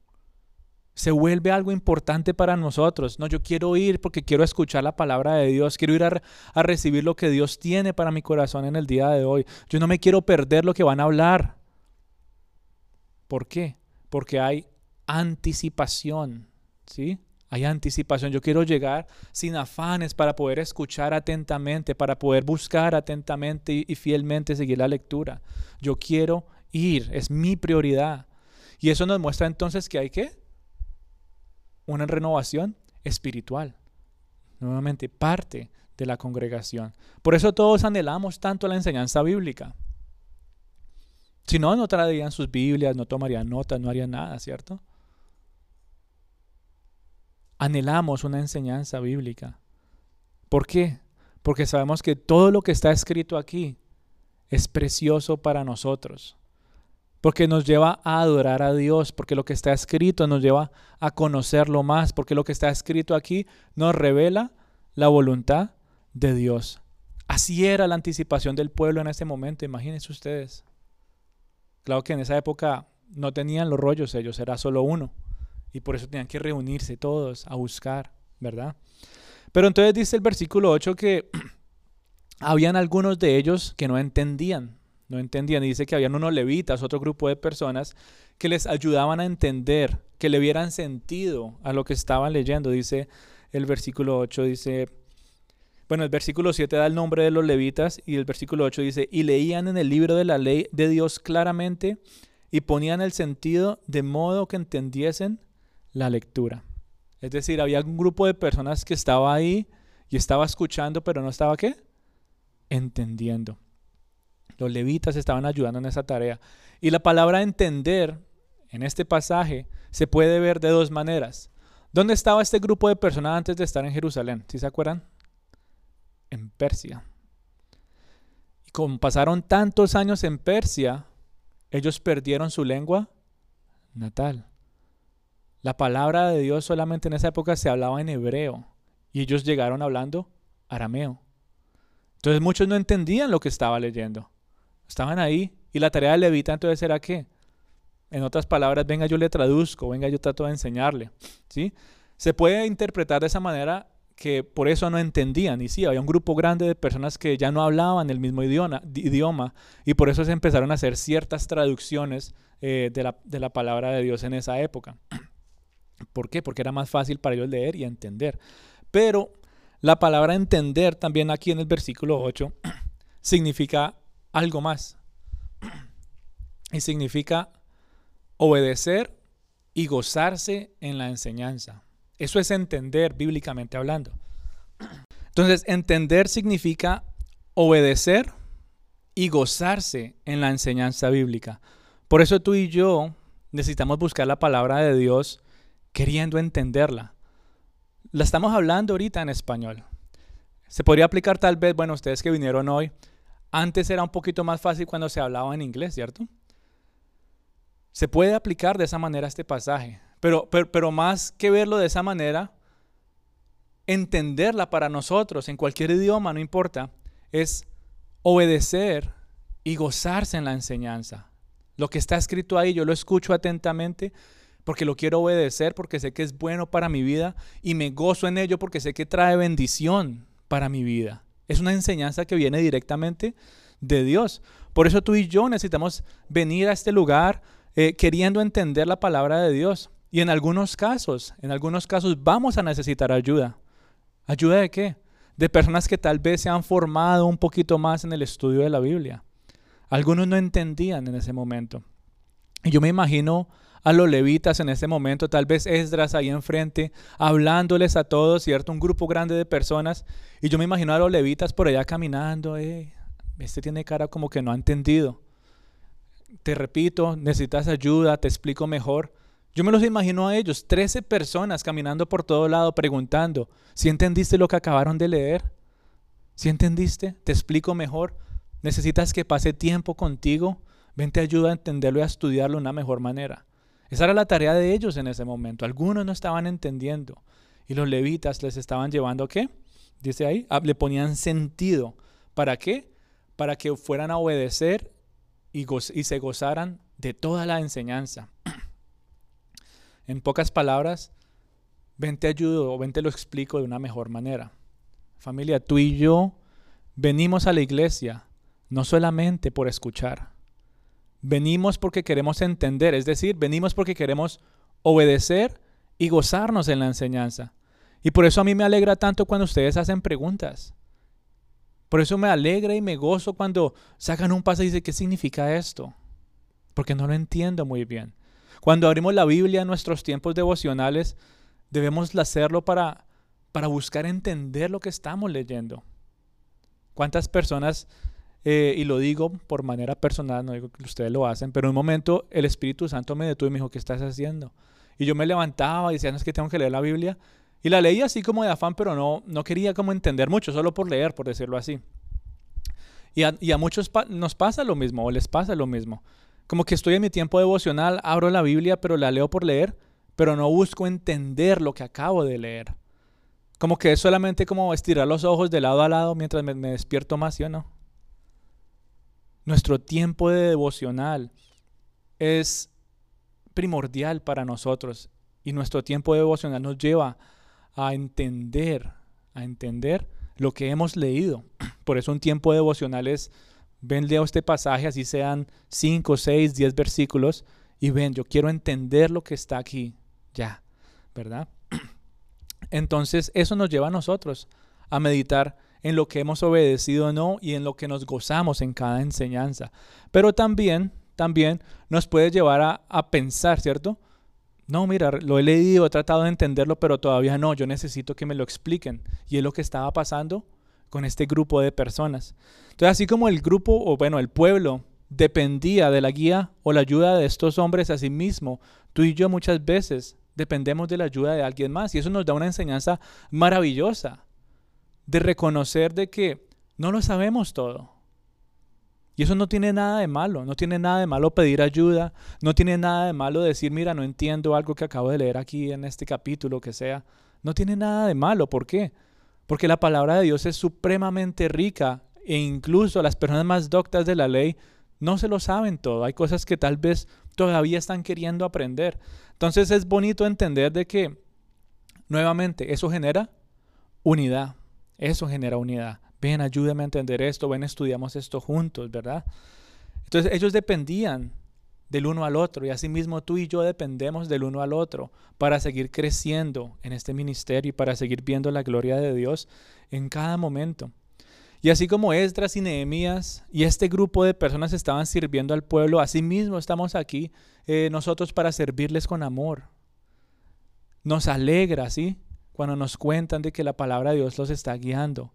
se vuelve algo importante para nosotros. No, yo quiero ir porque quiero escuchar la palabra de Dios, quiero ir a, recibir lo que Dios tiene para mi corazón en el día de hoy. Yo no me quiero perder lo que van a hablar. ¿Por qué? Porque hay anticipación, ¿sí? Hay anticipación. Yo quiero llegar sin afanes para poder escuchar atentamente, para poder buscar atentamente y, fielmente seguir la lectura. Yo quiero ir, es mi prioridad. Y eso nos muestra entonces que hay que una renovación espiritual. Nuevamente, parte de la congregación. Por eso todos anhelamos tanto la enseñanza bíblica. Si no, no traerían sus Biblias, no tomarían notas, no harían nada, ¿cierto? Anhelamos una enseñanza bíblica. ¿Por qué? Porque sabemos que todo lo que está escrito aquí es precioso para nosotros porque nos lleva a adorar a Dios, porque lo que está escrito nos lleva a conocerlo más, porque lo que está escrito aquí nos revela la voluntad de Dios. Así era la anticipación del pueblo en ese momento, imagínense ustedes. Claro que en esa época no tenían los rollos ellos, era solo uno, y por eso tenían que reunirse todos a buscar, ¿verdad? Pero entonces dice el versículo 8 que habían algunos de ellos que no entendían no entendían. Y dice que habían unos levitas, otro grupo de personas que les ayudaban a entender, que le vieran sentido a lo que estaban leyendo. Dice el versículo 8, dice, bueno, el versículo 7 da el nombre de los levitas y el versículo 8 dice, y leían en el libro de la ley de Dios claramente y ponían el sentido de modo que entendiesen la lectura. Es decir, había un grupo de personas que estaba ahí y estaba escuchando, pero no estaba qué? Entendiendo. Los levitas estaban ayudando en esa tarea. Y la palabra entender en este pasaje se puede ver de dos maneras. ¿Dónde estaba este grupo de personas antes de estar en Jerusalén? ¿Sí se acuerdan? En Persia. Y como pasaron tantos años en Persia, ellos perdieron su lengua natal. La palabra de Dios solamente en esa época se hablaba en hebreo y ellos llegaron hablando arameo. Entonces muchos no entendían lo que estaba leyendo. Estaban ahí. Y la tarea del levita entonces era que, en otras palabras, venga yo le traduzco, venga yo trato de enseñarle. ¿sí? Se puede interpretar de esa manera que por eso no entendían. Y sí, había un grupo grande de personas que ya no hablaban el mismo idioma, idioma y por eso se empezaron a hacer ciertas traducciones eh, de, la, de la palabra de Dios en esa época. ¿Por qué? Porque era más fácil para ellos leer y entender. Pero la palabra entender también aquí en el versículo 8 significa algo más. Y significa obedecer y gozarse en la enseñanza. Eso es entender bíblicamente hablando. Entonces, entender significa obedecer y gozarse en la enseñanza bíblica. Por eso tú y yo necesitamos buscar la palabra de Dios queriendo entenderla. La estamos hablando ahorita en español. Se podría aplicar tal vez, bueno, ustedes que vinieron hoy, antes era un poquito más fácil cuando se hablaba en inglés, ¿cierto? Se puede aplicar de esa manera este pasaje, pero, pero, más que verlo de esa manera, entenderla para nosotros en cualquier idioma, no importa, es obedecer y gozarse en la enseñanza. Lo que está escrito ahí, yo lo escucho atentamente porque lo quiero obedecer, porque sé que es bueno para mi vida y me gozo en ello porque sé que trae bendición para mi vida. Es una enseñanza que viene directamente de Dios. Por eso tú y yo necesitamos venir a este lugar eh, queriendo entender la palabra de Dios. Y en algunos casos, en algunos casos vamos a necesitar ayuda. ¿Ayuda de qué? De personas que tal vez se han formado un poquito más en el estudio de la Biblia. Algunos no entendían en ese momento. Y yo me imagino a los levitas en ese momento, tal vez Esdras ahí enfrente, hablándoles a todos, ¿cierto? Un grupo grande de personas. Y yo me imagino a los levitas por allá caminando, eh, este tiene cara como que no ha entendido. Te repito, necesitas ayuda, te explico mejor. Yo me los imagino a ellos, 13 personas caminando por todo lado preguntando, ¿si entendiste lo que acabaron de leer? ¿Si entendiste? ¿Te explico mejor? ¿Necesitas que pase tiempo contigo? Ven, te ayuda a entenderlo y a estudiarlo de una mejor manera. Esa era la tarea de ellos en ese momento. Algunos no estaban entendiendo. Y los levitas les estaban llevando, ¿qué? Dice ahí, ah, le ponían sentido. ¿Para qué? Para que fueran a obedecer y, y se gozaran de toda la enseñanza. en pocas palabras, ven te ayudo o ven te lo explico de una mejor manera. Familia, tú y yo venimos a la iglesia no solamente por escuchar. Venimos porque queremos entender, es decir, venimos porque queremos obedecer y gozarnos en la enseñanza. Y por eso a mí me alegra tanto cuando ustedes hacen preguntas. Por eso me alegra y me gozo cuando sacan un paso y dicen, ¿qué significa esto? Porque no lo entiendo muy bien. Cuando abrimos la Biblia en nuestros tiempos devocionales, debemos hacerlo para, para buscar entender lo que estamos leyendo. ¿Cuántas personas, eh, y lo digo por manera personal, no digo que ustedes lo hacen, pero en un momento el Espíritu Santo me detuvo y me dijo, ¿qué estás haciendo? Y yo me levantaba y decía, no es que tengo que leer la Biblia. Y la leía así como de afán, pero no, no quería como entender mucho, solo por leer, por decirlo así. Y a, muchos nos pasa lo mismo, o les pasa lo mismo. Como que estoy en mi tiempo devocional, abro la Biblia, pero la leo por leer, pero no busco entender lo que acabo de leer. Como que es solamente como estirar los ojos de lado a lado mientras me, me despierto más, ¿sí o no? Nuestro tiempo de devocional es primordial para nosotros y nuestro tiempo devocional nos lleva a entender, a entender lo que hemos leído. Por eso un tiempo devocional es, ven, leo este pasaje, así sean 5, 6, 10 versículos, y ven, yo quiero entender lo que está aquí, ya, ¿verdad? Entonces eso nos lleva a nosotros a meditar en lo que hemos obedecido o no y en lo que nos gozamos en cada enseñanza. Pero también, también nos puede llevar a, pensar, ¿cierto? No, mira, lo he leído, he tratado de entenderlo, pero todavía no, yo necesito que me lo expliquen. Y es lo que estaba pasando con este grupo de personas. Entonces, así como el grupo, o bueno, el pueblo dependía de la guía o la ayuda de estos hombres a sí mismo, tú y yo muchas veces dependemos de la ayuda de alguien más. Y eso nos da una enseñanza maravillosa de reconocer de que no lo sabemos todo. Y eso no tiene nada de malo, no tiene nada de malo pedir ayuda, no tiene nada de malo decir, mira, no entiendo algo que acabo de leer aquí en este capítulo, que sea. No tiene nada de malo, ¿por qué? Porque la palabra de Dios es supremamente rica e incluso las personas más doctas de la ley no se lo saben todo. Hay cosas que tal vez todavía están queriendo aprender. Entonces es bonito entender de que, nuevamente, eso genera unidad. Eso genera unidad ven, ayúdame a entender esto, ven, estudiamos esto juntos, ¿verdad? Entonces ellos dependían del uno al otro y asimismo tú y yo dependemos del uno al otro para seguir creciendo en este ministerio y para seguir viendo la gloria de Dios en cada momento. Y así como Esdras y Nehemías y este grupo de personas estaban sirviendo al pueblo, asimismo estamos aquí eh, nosotros para servirles con amor. Nos alegra, ¿sí? Cuando nos cuentan de que la palabra de Dios los está guiando.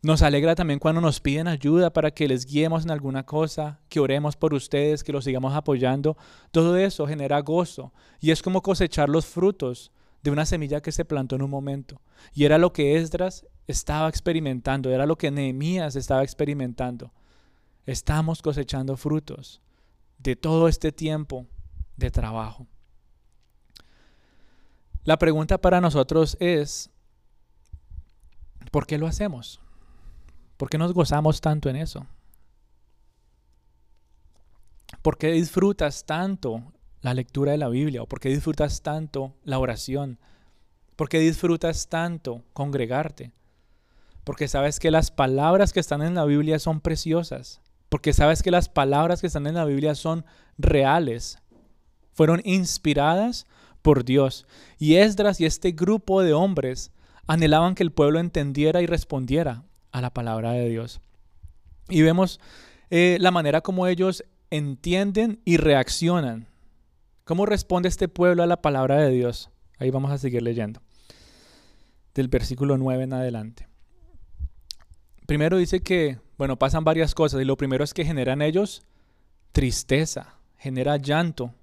Nos alegra también cuando nos piden ayuda para que les guiemos en alguna cosa, que oremos por ustedes, que los sigamos apoyando. Todo eso genera gozo y es como cosechar los frutos de una semilla que se plantó en un momento. Y era lo que Esdras estaba experimentando, era lo que Nehemías estaba experimentando. Estamos cosechando frutos de todo este tiempo de trabajo. La pregunta para nosotros es, ¿por qué lo hacemos? ¿Por qué nos gozamos tanto en eso? ¿Por qué disfrutas tanto la lectura de la Biblia? ¿O por qué disfrutas tanto la oración? ¿Por qué disfrutas tanto congregarte? Porque sabes que las palabras que están en la Biblia son preciosas. Porque sabes que las palabras que están en la Biblia son reales. Fueron inspiradas por Dios. Y Esdras y este grupo de hombres anhelaban que el pueblo entendiera y respondiera a la palabra de Dios. Y vemos eh, la manera como ellos entienden y reaccionan. ¿Cómo responde este pueblo a la palabra de Dios? Ahí vamos a seguir leyendo. Del versículo 9 en adelante. Primero dice que, bueno, pasan varias cosas y lo primero es que generan ellos tristeza, genera llanto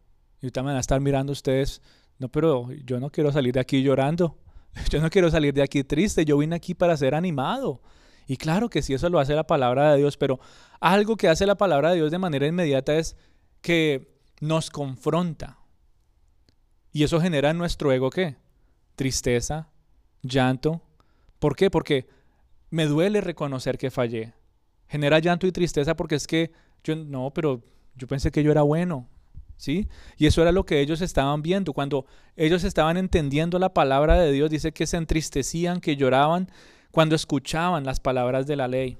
Y ahorita van a estar mirando ustedes, no, pero yo no quiero salir de aquí llorando. Yo no quiero salir de aquí triste. Yo vine aquí para ser animado. Y claro que sí, eso lo hace la palabra de Dios, pero algo que hace la palabra de Dios de manera inmediata es que nos confronta. Y eso genera en nuestro ego qué? Tristeza, llanto. ¿Por qué? Porque me duele reconocer que fallé. Genera llanto y tristeza porque es que yo no, pero yo pensé que yo era bueno. ¿Sí? Y eso era lo que ellos estaban viendo. Cuando ellos estaban entendiendo la palabra de Dios, dice que se entristecían, que lloraban cuando escuchaban las palabras de la ley.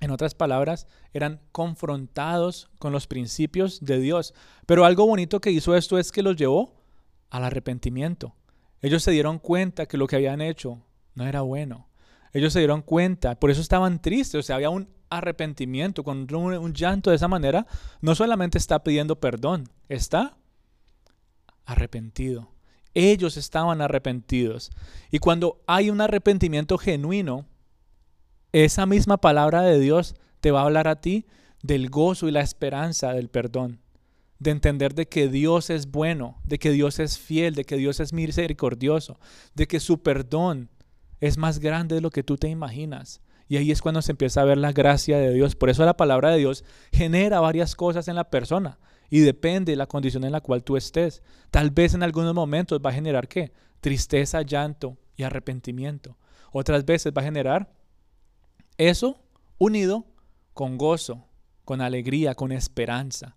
En otras palabras, eran confrontados con los principios de Dios. Pero algo bonito que hizo esto es que los llevó al arrepentimiento. Ellos se dieron cuenta que lo que habían hecho no era bueno. Ellos se dieron cuenta, por eso estaban tristes, o sea, había un arrepentimiento, con un, llanto de esa manera, no solamente está pidiendo perdón, está arrepentido. Ellos estaban arrepentidos. Y cuando hay un arrepentimiento genuino, esa misma palabra de Dios te va a hablar a ti del gozo y la esperanza del perdón, de entender de que Dios es bueno, de que Dios es fiel, de que Dios es misericordioso, de que su perdón es más grande de lo que tú te imaginas. Y ahí es cuando se empieza a ver la gracia de Dios. Por eso la palabra de Dios genera varias cosas en la persona y depende de la condición en la cual tú estés. Tal vez en algunos momentos va a generar qué? Tristeza, llanto y arrepentimiento. Otras veces va a generar eso unido con gozo, con alegría, con esperanza.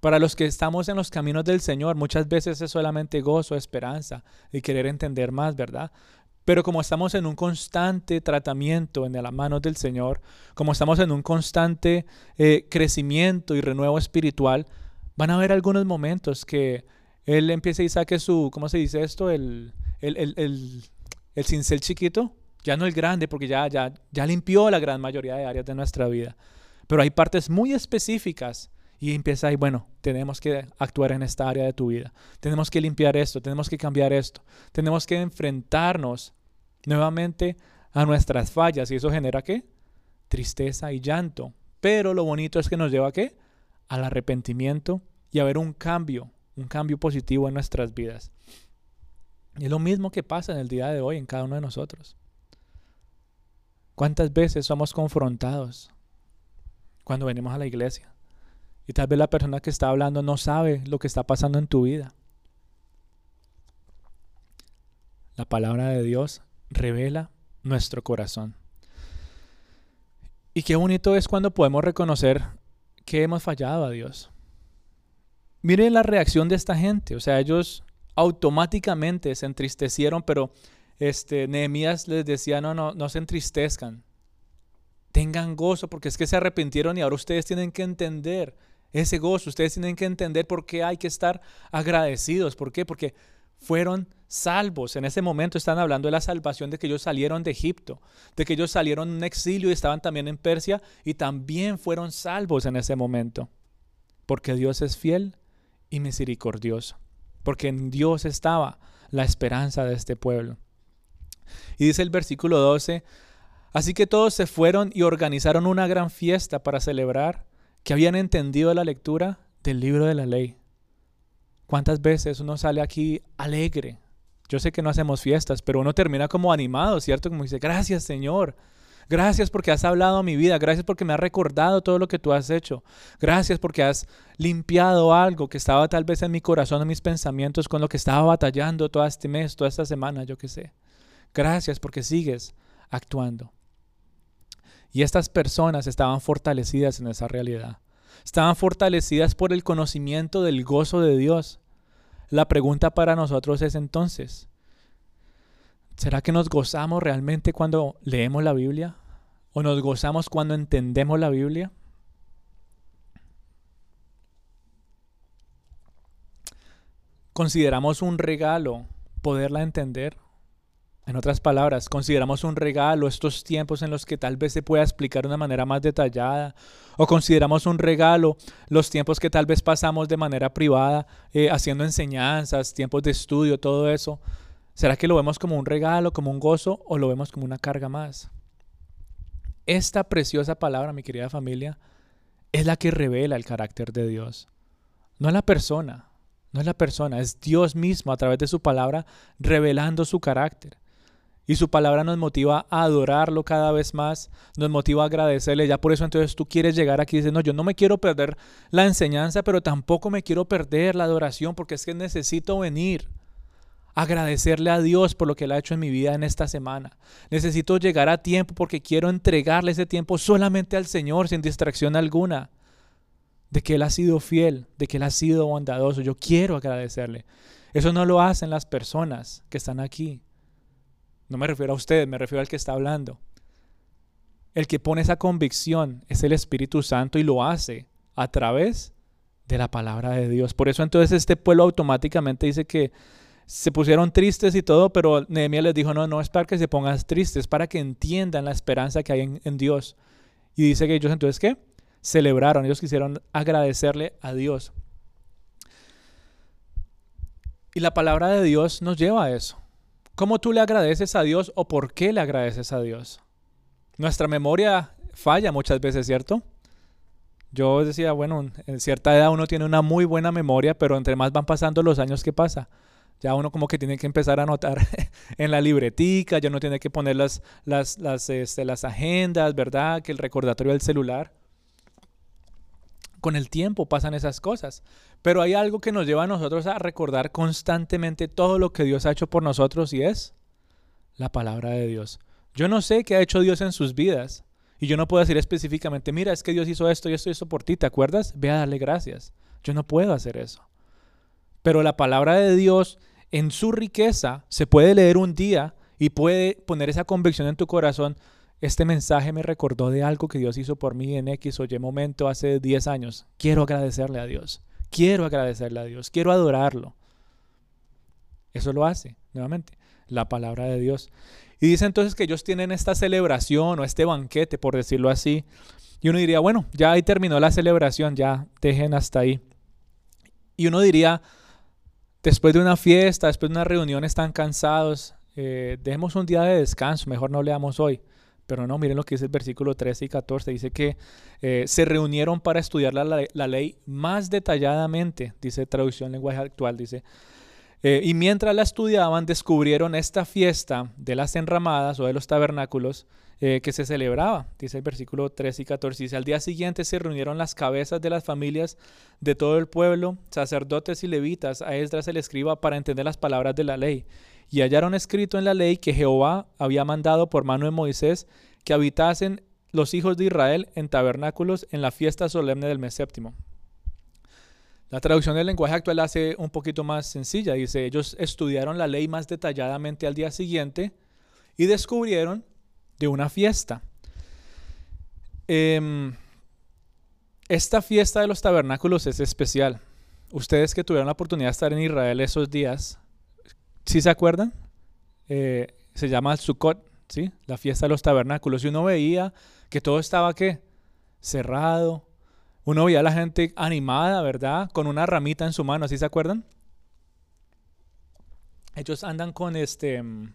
Para los que estamos en los caminos del Señor, muchas veces es solamente gozo, esperanza y querer entender más, ¿verdad? Pero como estamos en un constante tratamiento en las manos del Señor, como estamos en un constante eh, crecimiento y renuevo espiritual, van a haber algunos momentos que Él empieza y saque su, ¿cómo se dice esto? El, el, el, el, cincel chiquito, ya no el grande, porque ya, ya, ya limpió la gran mayoría de áreas de nuestra vida. Pero hay partes muy específicas y empieza ahí, bueno, tenemos que actuar en esta área de tu vida. Tenemos que limpiar esto, tenemos que cambiar esto. Tenemos que enfrentarnos nuevamente a nuestras fallas. ¿Y eso genera qué? Tristeza y llanto. Pero lo bonito es que nos lleva a qué? Al arrepentimiento y a ver un cambio, un cambio positivo en nuestras vidas. Y es lo mismo que pasa en el día de hoy en cada uno de nosotros. ¿Cuántas veces somos confrontados cuando venimos a la iglesia? Y tal vez la persona que está hablando no sabe lo que está pasando en tu vida. La palabra de Dios revela nuestro corazón. Y qué bonito es cuando podemos reconocer que hemos fallado a Dios. Miren la reacción de esta gente, o sea, ellos automáticamente se entristecieron, pero este Nehemías les decía, "No, no, no se entristezcan. Tengan gozo porque es que se arrepintieron y ahora ustedes tienen que entender ese gozo, ustedes tienen que entender por qué hay que estar agradecidos, ¿por qué? Porque fueron salvos. En ese momento están hablando de la salvación de que ellos salieron de Egipto, de que ellos salieron en exilio y estaban también en Persia y también fueron salvos en ese momento. Porque Dios es fiel y misericordioso. Porque en Dios estaba la esperanza de este pueblo. Y dice el versículo 12, así que todos se fueron y organizaron una gran fiesta para celebrar que habían entendido la lectura del libro de la ley. ¿Cuántas veces uno sale aquí alegre? Yo sé que no hacemos fiestas, pero uno termina como animado, ¿cierto? Como dice, gracias Señor. Gracias porque has hablado a mi vida. Gracias porque me has recordado todo lo que tú has hecho. Gracias porque has limpiado algo que estaba tal vez en mi corazón, en mis pensamientos, con lo que estaba batallando todo este mes, toda esta semana, yo qué sé. Gracias porque sigues actuando. Y estas personas estaban fortalecidas en esa realidad estaban fortalecidas por el conocimiento del gozo de Dios. La pregunta para nosotros es entonces, ¿será que nos gozamos realmente cuando leemos la Biblia? ¿O nos gozamos cuando entendemos la Biblia? ¿Consideramos un regalo poderla entender? En otras palabras, consideramos un regalo estos tiempos en los que tal vez se pueda explicar de una manera más detallada, o consideramos un regalo los tiempos que tal vez pasamos de manera privada, eh, haciendo enseñanzas, tiempos de estudio, todo eso. ¿Será que lo vemos como un regalo, como un gozo, o lo vemos como una carga más? Esta preciosa palabra, mi querida familia, es la que revela el carácter de Dios. No la persona, No es la persona, es Dios mismo a través de su palabra revelando su carácter. Y su palabra nos motiva a adorarlo cada vez más, nos motiva a agradecerle. Ya por eso entonces tú quieres llegar aquí y dices, no, yo no me quiero perder la enseñanza, pero tampoco me quiero perder la adoración porque es que necesito venir agradecerle a Dios por lo que Él ha hecho en mi vida en esta semana. Necesito llegar a tiempo porque quiero entregarle ese tiempo solamente al Señor sin distracción alguna. De que Él ha sido fiel, de que Él ha sido bondadoso. Yo quiero agradecerle. Eso no lo hacen las personas que están aquí. No me refiero a usted, me refiero al que está hablando. El que pone esa convicción es el Espíritu Santo y lo hace a través de la palabra de Dios. Por eso entonces este pueblo automáticamente dice que se pusieron tristes y todo, pero Nehemías les dijo, no, no es para que se pongan tristes, es para que entiendan la esperanza que hay en, en Dios. Y dice que ellos entonces, ¿qué? Celebraron, ellos quisieron agradecerle a Dios. Y la palabra de Dios nos lleva a eso. ¿Cómo tú le agradeces a Dios o por qué le agradeces a Dios? Nuestra memoria falla muchas veces, ¿cierto? Yo decía, bueno, en cierta edad uno tiene una muy buena memoria, pero entre más van pasando los años, ¿qué pasa? Ya uno como que tiene que empezar a anotar en la libretica, ya uno tiene que poner las, las, este, las agendas, ¿verdad? Que el recordatorio del celular. Con el tiempo pasan esas cosas. Pero hay algo que nos lleva a nosotros a recordar constantemente todo lo que Dios ha hecho por nosotros y es la palabra de Dios. Yo no sé qué ha hecho Dios en sus vidas. Y yo no puedo decir específicamente, mira, es que Dios hizo esto y esto y esto por ti, ¿te acuerdas? Ve a darle gracias. Yo no puedo hacer eso. Pero la palabra de Dios en su riqueza se puede leer un día y puede poner esa convicción en tu corazón este mensaje me recordó de algo que Dios hizo por mí en X o Y momento hace 10 años. Quiero agradecerle a Dios. Quiero agradecerle a Dios. Quiero adorarlo. Eso lo hace, nuevamente, la palabra de Dios. Y dice entonces que ellos tienen esta celebración o este banquete, por decirlo así. Y uno diría, bueno, ya ahí terminó la celebración, ya dejen hasta ahí. Y uno diría, después de una fiesta, después de una reunión, están cansados, eh, dejemos un día de descanso, mejor no leamos hoy. Pero no, miren lo que dice el versículo 13 y 14. Dice que eh, se reunieron para estudiar la, ley más detalladamente, dice traducción lenguaje actual, dice. Eh, y mientras la estudiaban, descubrieron esta fiesta de las enramadas o de los tabernáculos eh, que se celebraba, dice el versículo 13 y 14. Dice, al día siguiente se reunieron las cabezas de las familias de todo el pueblo, sacerdotes y levitas, a Esdras el escriba, para entender las palabras de la ley y hallaron escrito en la ley que Jehová había mandado por mano de Moisés que habitasen los hijos de Israel en tabernáculos en la fiesta solemne del mes séptimo. La traducción del lenguaje actual hace un poquito más sencilla. Dice, ellos estudiaron la ley más detalladamente al día siguiente y descubrieron de una fiesta. Em, esta fiesta de los tabernáculos es especial. Ustedes que tuvieron la oportunidad de estar en Israel esos días, ¿Sí se acuerdan? Eh, se llama Sukkot, ¿sí? La fiesta de los tabernáculos. Y uno veía que todo estaba, ¿qué? Cerrado. Uno veía a la gente animada, ¿verdad? Con una ramita en su mano, ¿sí se acuerdan? Ellos andan con este... Mm,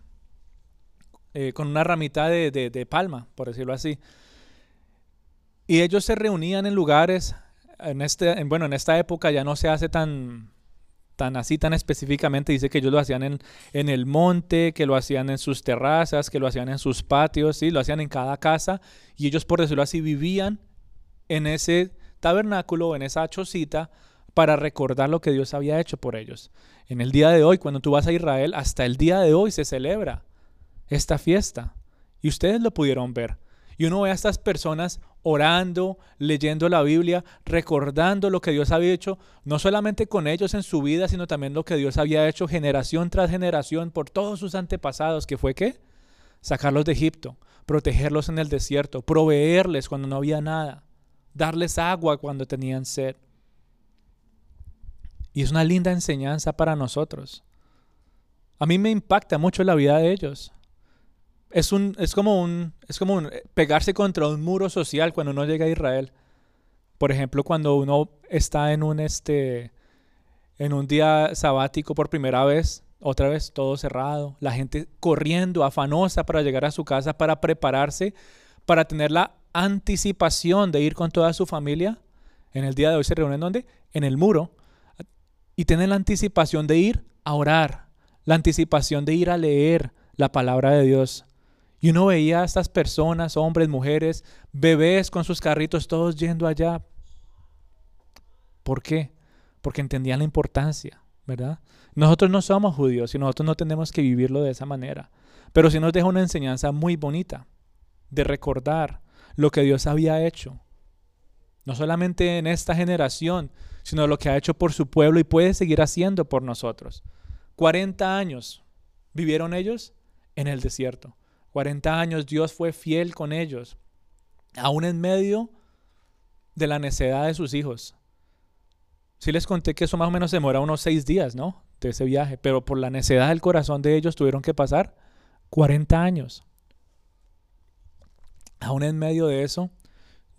eh, con una ramita de, de palma, por decirlo así. Y ellos se reunían en lugares, en este, en, bueno, en esta época ya no se hace tan, tan así, tan específicamente, dice que ellos lo hacían en, en, el monte, que lo hacían en sus terrazas, que lo hacían en sus patios, ¿sí? lo hacían en cada casa, y ellos, por decirlo así, vivían en ese tabernáculo, en esa chocita, para recordar lo que Dios había hecho por ellos. En el día de hoy, cuando tú vas a Israel, hasta el día de hoy se celebra esta fiesta, y ustedes lo pudieron ver. Y uno ve a estas personas orando, leyendo la Biblia, recordando lo que Dios había hecho, no solamente con ellos en su vida, sino también lo que Dios había hecho generación tras generación por todos sus antepasados, que fue qué? Sacarlos de Egipto, protegerlos en el desierto, proveerles cuando no había nada, darles agua cuando tenían sed. Y es una linda enseñanza para nosotros. A mí me impacta mucho la vida de ellos es, un, es como, un, es como pegarse contra un muro social cuando uno llega a Israel. Por ejemplo, cuando uno está en un, este, en un día sabático por primera vez, otra vez todo cerrado, la gente corriendo, afanosa para llegar a su casa, para prepararse, para tener la anticipación de ir con toda su familia. En el día de hoy se reúnen donde? En el muro. y tienen la anticipación de ir a orar, la anticipación de ir a leer la palabra de Dios. Y uno veía a estas personas, hombres, mujeres, bebés con sus carritos, todos yendo allá. ¿Por qué? Porque entendían la importancia, ¿verdad? Nosotros no somos judíos y nosotros no tenemos que vivirlo de esa manera. Pero sí nos deja una enseñanza muy bonita de recordar lo que Dios había hecho. No solamente en esta generación, sino lo que ha hecho por su pueblo y puede seguir haciendo por nosotros. 40 años vivieron ellos en el desierto. 40 años Dios fue fiel con ellos, aún en medio de la necedad de sus hijos. Sí les conté que eso más o menos demora unos seis días, ¿no? De ese viaje, pero por la necedad del corazón de ellos tuvieron que pasar 40 años. Aún en medio de eso,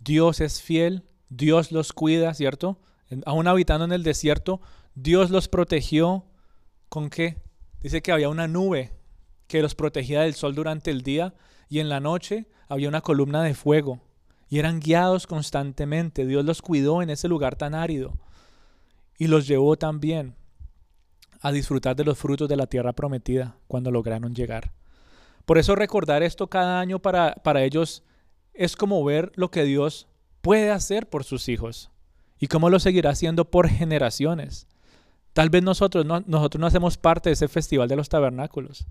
Dios es fiel, Dios los cuida, ¿cierto? Aún habitando en el desierto, Dios los protegió con qué? Dice que había una nube que los protegía del sol durante el día y en la noche había una columna de fuego y eran guiados constantemente. Dios los cuidó en ese lugar tan árido y los llevó también a disfrutar de los frutos de la tierra prometida cuando lograron llegar. Por eso recordar esto cada año para, para ellos es como ver lo que Dios puede hacer por sus hijos y cómo lo seguirá haciendo por generaciones. Tal vez nosotros no, nosotros no hacemos parte de ese festival de los tabernáculos,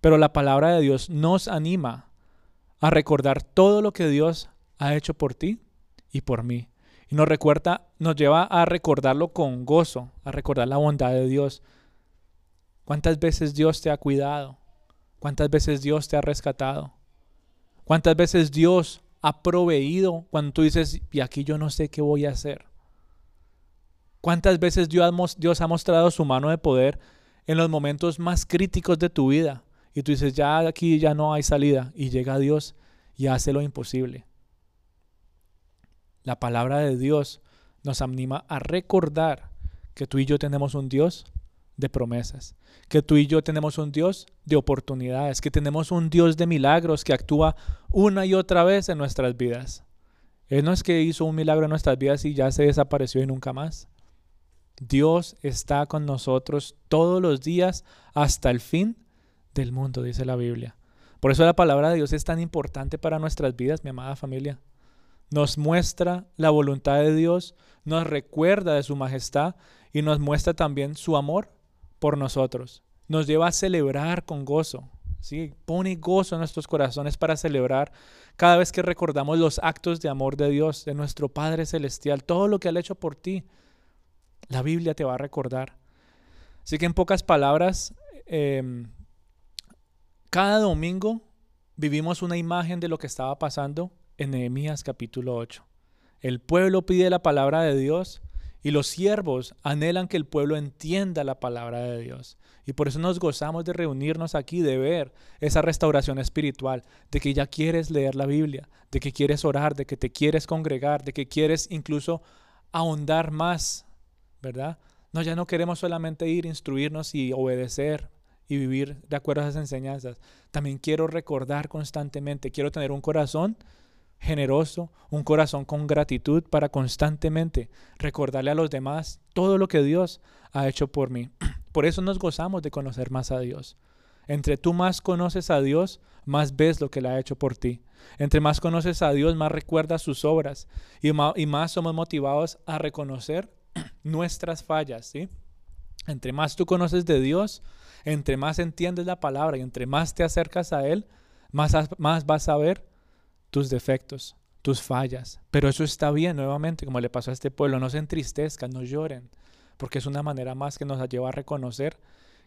pero la palabra de Dios nos anima a recordar todo lo que Dios ha hecho por ti y por mí. Y nos recuerda, nos lleva a recordarlo con gozo, a recordar la bondad de Dios. ¿Cuántas veces Dios te ha cuidado? ¿Cuántas veces Dios te ha rescatado? ¿Cuántas veces Dios ha proveído cuando tú dices, y aquí yo no sé qué voy a hacer? ¿Cuántas veces Dios ha mostrado su mano de poder en los momentos más críticos de tu vida? Y tú dices, ya aquí ya no hay salida, y llega Dios y hace lo imposible. La palabra de Dios nos anima a recordar que tú y yo tenemos un Dios de promesas, que tú y yo tenemos un Dios de oportunidades, que tenemos un Dios de milagros que actúa una y otra vez en nuestras vidas. Él no es que hizo un milagro en nuestras vidas y ya se desapareció y nunca más. Dios está con nosotros todos los días hasta el fin del mundo, dice la Biblia. Por eso la palabra de Dios es tan importante para nuestras vidas, mi amada familia. Nos muestra la voluntad de Dios, nos recuerda de su majestad y nos muestra también su amor por nosotros. Nos lleva a celebrar con gozo. ¿sí? Pone gozo en nuestros corazones para celebrar cada vez que recordamos los actos de amor de Dios, de nuestro Padre Celestial, todo lo que ha hecho por ti. La Biblia te va a recordar. Así que en pocas palabras, eh, cada domingo vivimos una imagen de lo que estaba pasando en Nehemías capítulo 8. El pueblo pide la palabra de Dios y los siervos anhelan que el pueblo entienda la palabra de Dios. Y por eso nos gozamos de reunirnos aquí, de ver esa restauración espiritual, de que ya quieres leer la Biblia, de que quieres orar, de que te quieres congregar, de que quieres incluso ahondar más, ¿verdad? No, ya no queremos solamente ir, instruirnos y obedecer, y vivir de acuerdo a esas enseñanzas. También quiero recordar constantemente, quiero tener un corazón generoso, un corazón con gratitud para constantemente recordarle a los demás todo lo que Dios ha hecho por mí. Por eso nos gozamos de conocer más a Dios. Entre tú más conoces a Dios, más ves lo que Él ha hecho por ti. Entre más conoces a Dios, más recuerdas sus obras y más, somos motivados a reconocer nuestras fallas. ¿sí? Entre más tú conoces de Dios, entre más entiendes la palabra y entre más te acercas a Él, más, más vas a ver tus defectos, tus fallas. Pero eso está bien, nuevamente, como le pasó a este pueblo. No se entristezcan, no lloren, porque es una manera más que nos lleva a reconocer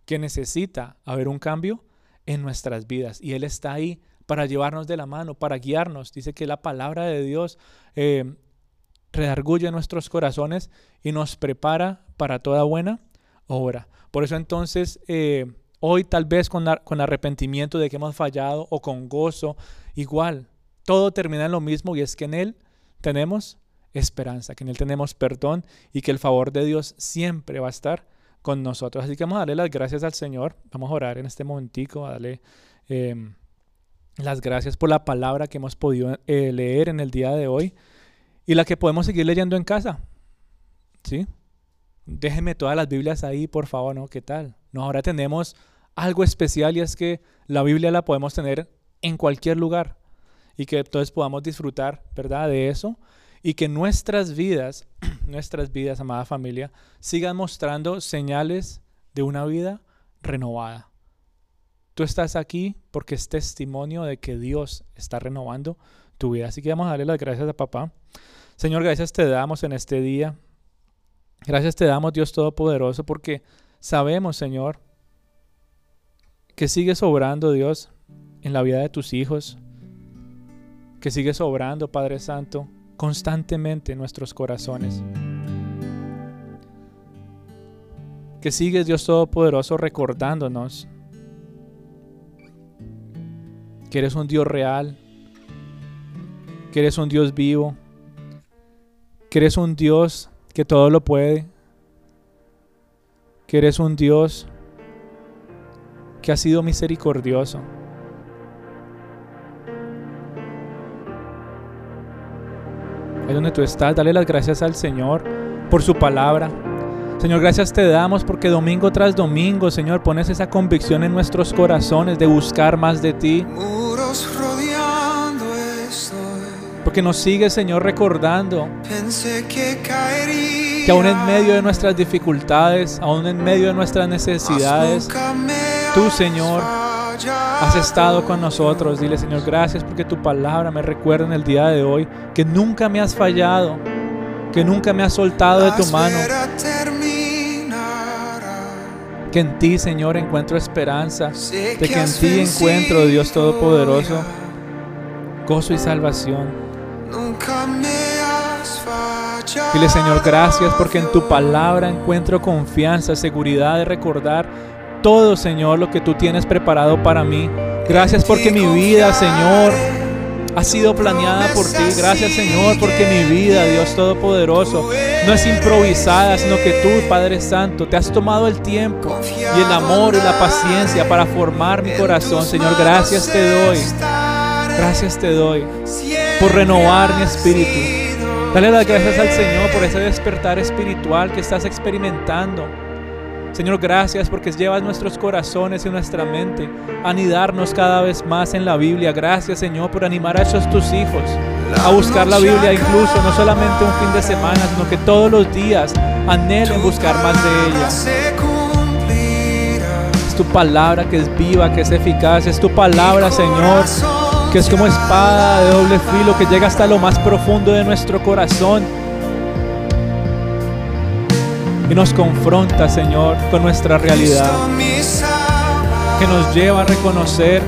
que necesita haber un cambio en nuestras vidas. Y Él está ahí para llevarnos de la mano, para guiarnos. Dice que la palabra de Dios eh, redarguye nuestros corazones y nos prepara para toda buena obra. Por eso entonces, eh, hoy tal vez con, arrepentimiento de que hemos fallado o con gozo, igual, todo termina en lo mismo y es que en Él tenemos esperanza, que en Él tenemos perdón y que el favor de Dios siempre va a estar con nosotros. Así que vamos a darle las gracias al Señor. Vamos a orar en este momentico, a darle em, las gracias por la palabra que hemos podido eh, leer en el día de hoy y la que podemos seguir leyendo en casa. ¿Sí? Déjenme todas las Biblias ahí, por favor, ¿no? ¿Qué tal? No, ahora tenemos algo especial y es que la Biblia la podemos tener en cualquier lugar y que entonces podamos disfrutar, ¿verdad? De eso y que nuestras vidas, nuestras vidas, amada familia, sigan mostrando señales de una vida renovada. Tú estás aquí porque es testimonio de que Dios está renovando tu vida. Así que vamos a darle las gracias a papá. Señor, gracias te damos en este día. Gracias te damos, Dios Todopoderoso, porque sabemos, Señor, que sigues obrando, Dios, en la vida de tus hijos, que sigues obrando, Padre Santo, constantemente en nuestros corazones. Que sigues, Dios Todopoderoso, recordándonos que eres un Dios real, que eres un Dios vivo, que eres un Dios que todo lo puede, que eres un Dios que ha sido misericordioso. Ahí donde tú estás, dale las gracias al Señor por su palabra. Señor, gracias te damos porque domingo tras domingo, Señor, pones esa convicción en nuestros corazones de buscar más de ti. Porque nos sigue, Señor, recordando que, aún en medio de nuestras dificultades, aún en medio de nuestras necesidades, tú, Señor, has estado con nosotros. Dile, Señor, gracias porque tu palabra me recuerda en el día de hoy que nunca me has fallado, que nunca me has soltado de tu mano. Que en ti, Señor, encuentro esperanza, de que en ti encuentro, Dios Todopoderoso, gozo y salvación. Dile Señor, gracias porque en tu palabra encuentro confianza, seguridad de recordar todo, Señor, lo que tú tienes preparado para mí. Gracias porque mi vida, Señor, ha sido planeada por ti. Gracias, Señor, porque mi vida, Dios Todopoderoso, no es improvisada, sino que tú, Padre Santo, te has tomado el tiempo y el amor y la paciencia para formar mi corazón. Señor, gracias te doy. Gracias te doy por renovar mi espíritu. Dale las gracias al Señor por ese despertar espiritual que estás experimentando. Señor, gracias porque llevas nuestros corazones y nuestra mente a anidarnos cada vez más en la Biblia. Gracias, Señor, por animar a esos tus hijos a buscar la Biblia incluso, no solamente un fin de semana, sino que todos los días anhelen buscar más de ella. Es tu palabra que es viva, que es eficaz. Es tu palabra, Señor que es como espada de doble filo que llega hasta lo más profundo de nuestro corazón y nos confronta, Señor, con nuestra realidad, que nos lleva a reconocer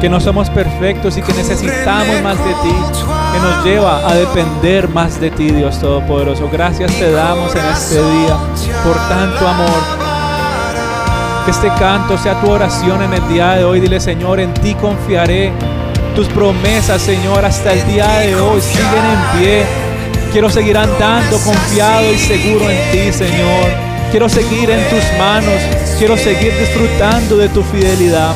que no somos perfectos y que necesitamos más de ti, que nos lleva a depender más de ti, Dios Todopoderoso. Gracias te damos en este día por tanto amor. Que este canto sea tu oración en el día de hoy. Dile, Señor, en ti confiaré tus promesas, Señor, hasta el día de hoy siguen en pie. Quiero seguir andando confiado y seguro en ti, Señor. Quiero seguir en tus manos. Quiero seguir disfrutando de tu fidelidad.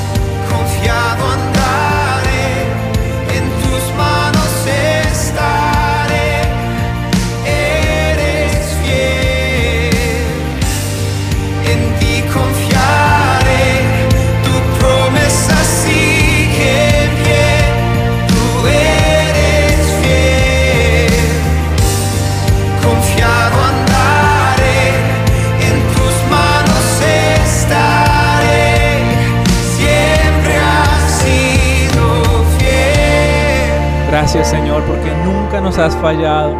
Gracias Señor porque nunca nos has fallado.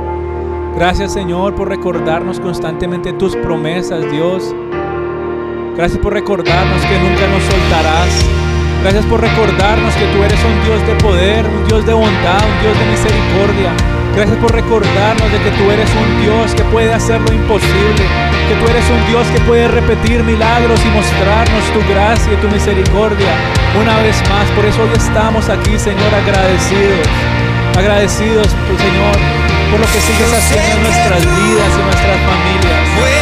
Gracias Señor por recordarnos constantemente tus promesas, Dios. Gracias por recordarnos que nunca nos soltarás. Gracias por recordarnos que tú eres un Dios de poder, un Dios de bondad, un Dios de misericordia. Gracias por recordarnos de que tú eres un Dios que puede hacer lo imposible, que tú eres un Dios que puede repetir milagros y mostrarnos tu gracia y tu misericordia una vez más. Por eso hoy estamos aquí, Señor, agradecidos agradecidos, Señor, por lo que sigues haciendo en nuestras vidas y nuestras familias.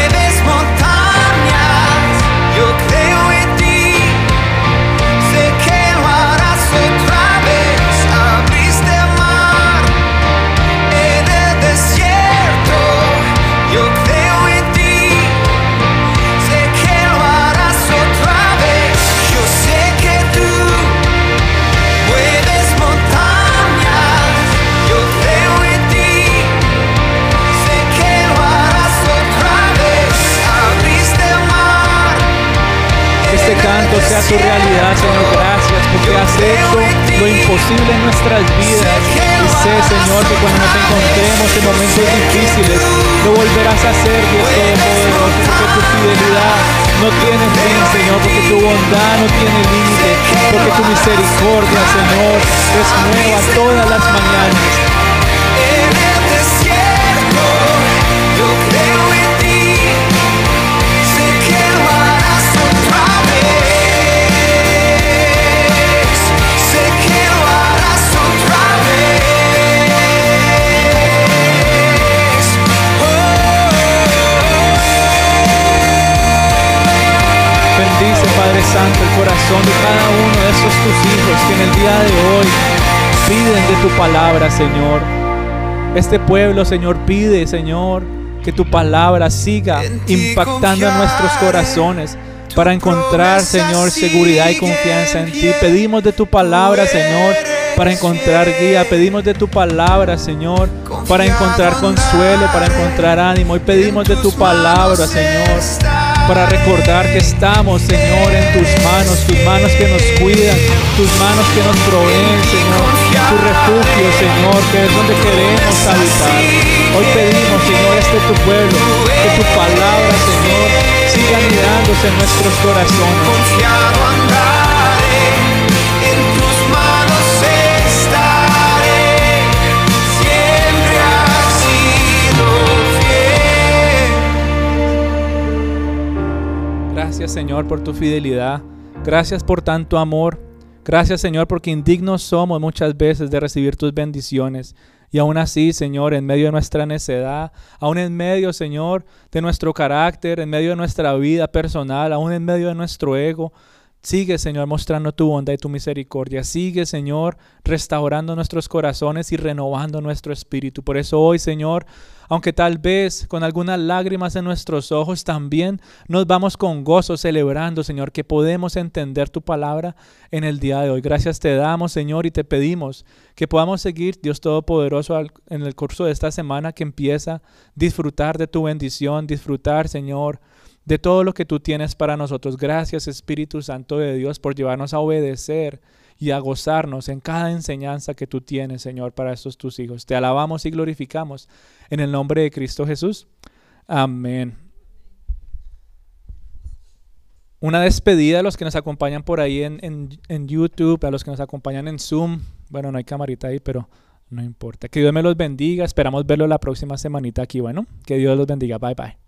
Sea tu realidad, Señor. Gracias porque has hecho lo imposible en nuestras vidas. Y sé, Señor, que cuando nos encontremos en momentos difíciles, lo volverás a hacer, Dios Todopoderoso, porque tu fidelidad no tiene fin, Señor, porque tu bondad no tiene límite, porque tu misericordia, Señor, es nueva todas las mañanas. Padre Santo, el corazón de cada uno de esos tus hijos que en el día de hoy piden de tu palabra, Señor. Este pueblo, Señor, pide, Señor, que tu palabra siga impactando en nuestros corazones para encontrar, Señor, seguridad y confianza en ti. Pedimos de tu palabra, Señor, para encontrar guía. Pedimos de tu palabra, Señor, para encontrar consuelo, para encontrar ánimo. Y pedimos de tu palabra, Señor, para recordar que estamos, Señor, en tus manos, tus manos que nos cuidan, tus manos que nos proveen, Señor, tu refugio, Señor, que es donde queremos habitar. Hoy pedimos, Señor, este tu pueblo, que tu palabra, Señor, siga anidándose en nuestros corazones. Gracias Señor por tu fidelidad. Gracias por tanto amor. Gracias Señor porque indignos somos muchas veces de recibir tus bendiciones. Y aún así, Señor, en medio de nuestra necedad, aún en medio, Señor, de nuestro carácter, en medio de nuestra vida personal, aún en medio de nuestro ego, sigue, Señor, mostrando tu bondad y tu misericordia. Sigue, Señor, restaurando nuestros corazones y renovando nuestro espíritu. Por eso hoy, Señor, aunque tal vez con algunas lágrimas en nuestros ojos, también nos vamos con gozo celebrando, Señor, que podemos entender tu palabra en el día de hoy. Gracias te damos, Señor, y te pedimos que podamos seguir, Dios Todopoderoso, en el curso de esta semana que empieza, disfrutar de tu bendición, disfrutar, Señor, de todo lo que tú tienes para nosotros. Gracias, Espíritu Santo de Dios, por llevarnos a obedecer y a gozarnos en cada enseñanza que tú tienes, Señor, para estos tus hijos. Te alabamos y glorificamos en el nombre de Cristo Jesús. Amén. Una despedida a los que nos acompañan por ahí en, en- en YouTube, a los que nos acompañan en Zoom. Bueno, no hay camarita ahí, pero no importa. Que Dios me los bendiga. Esperamos verlo la próxima semanita aquí. Bueno, que Dios los bendiga. Bye bye.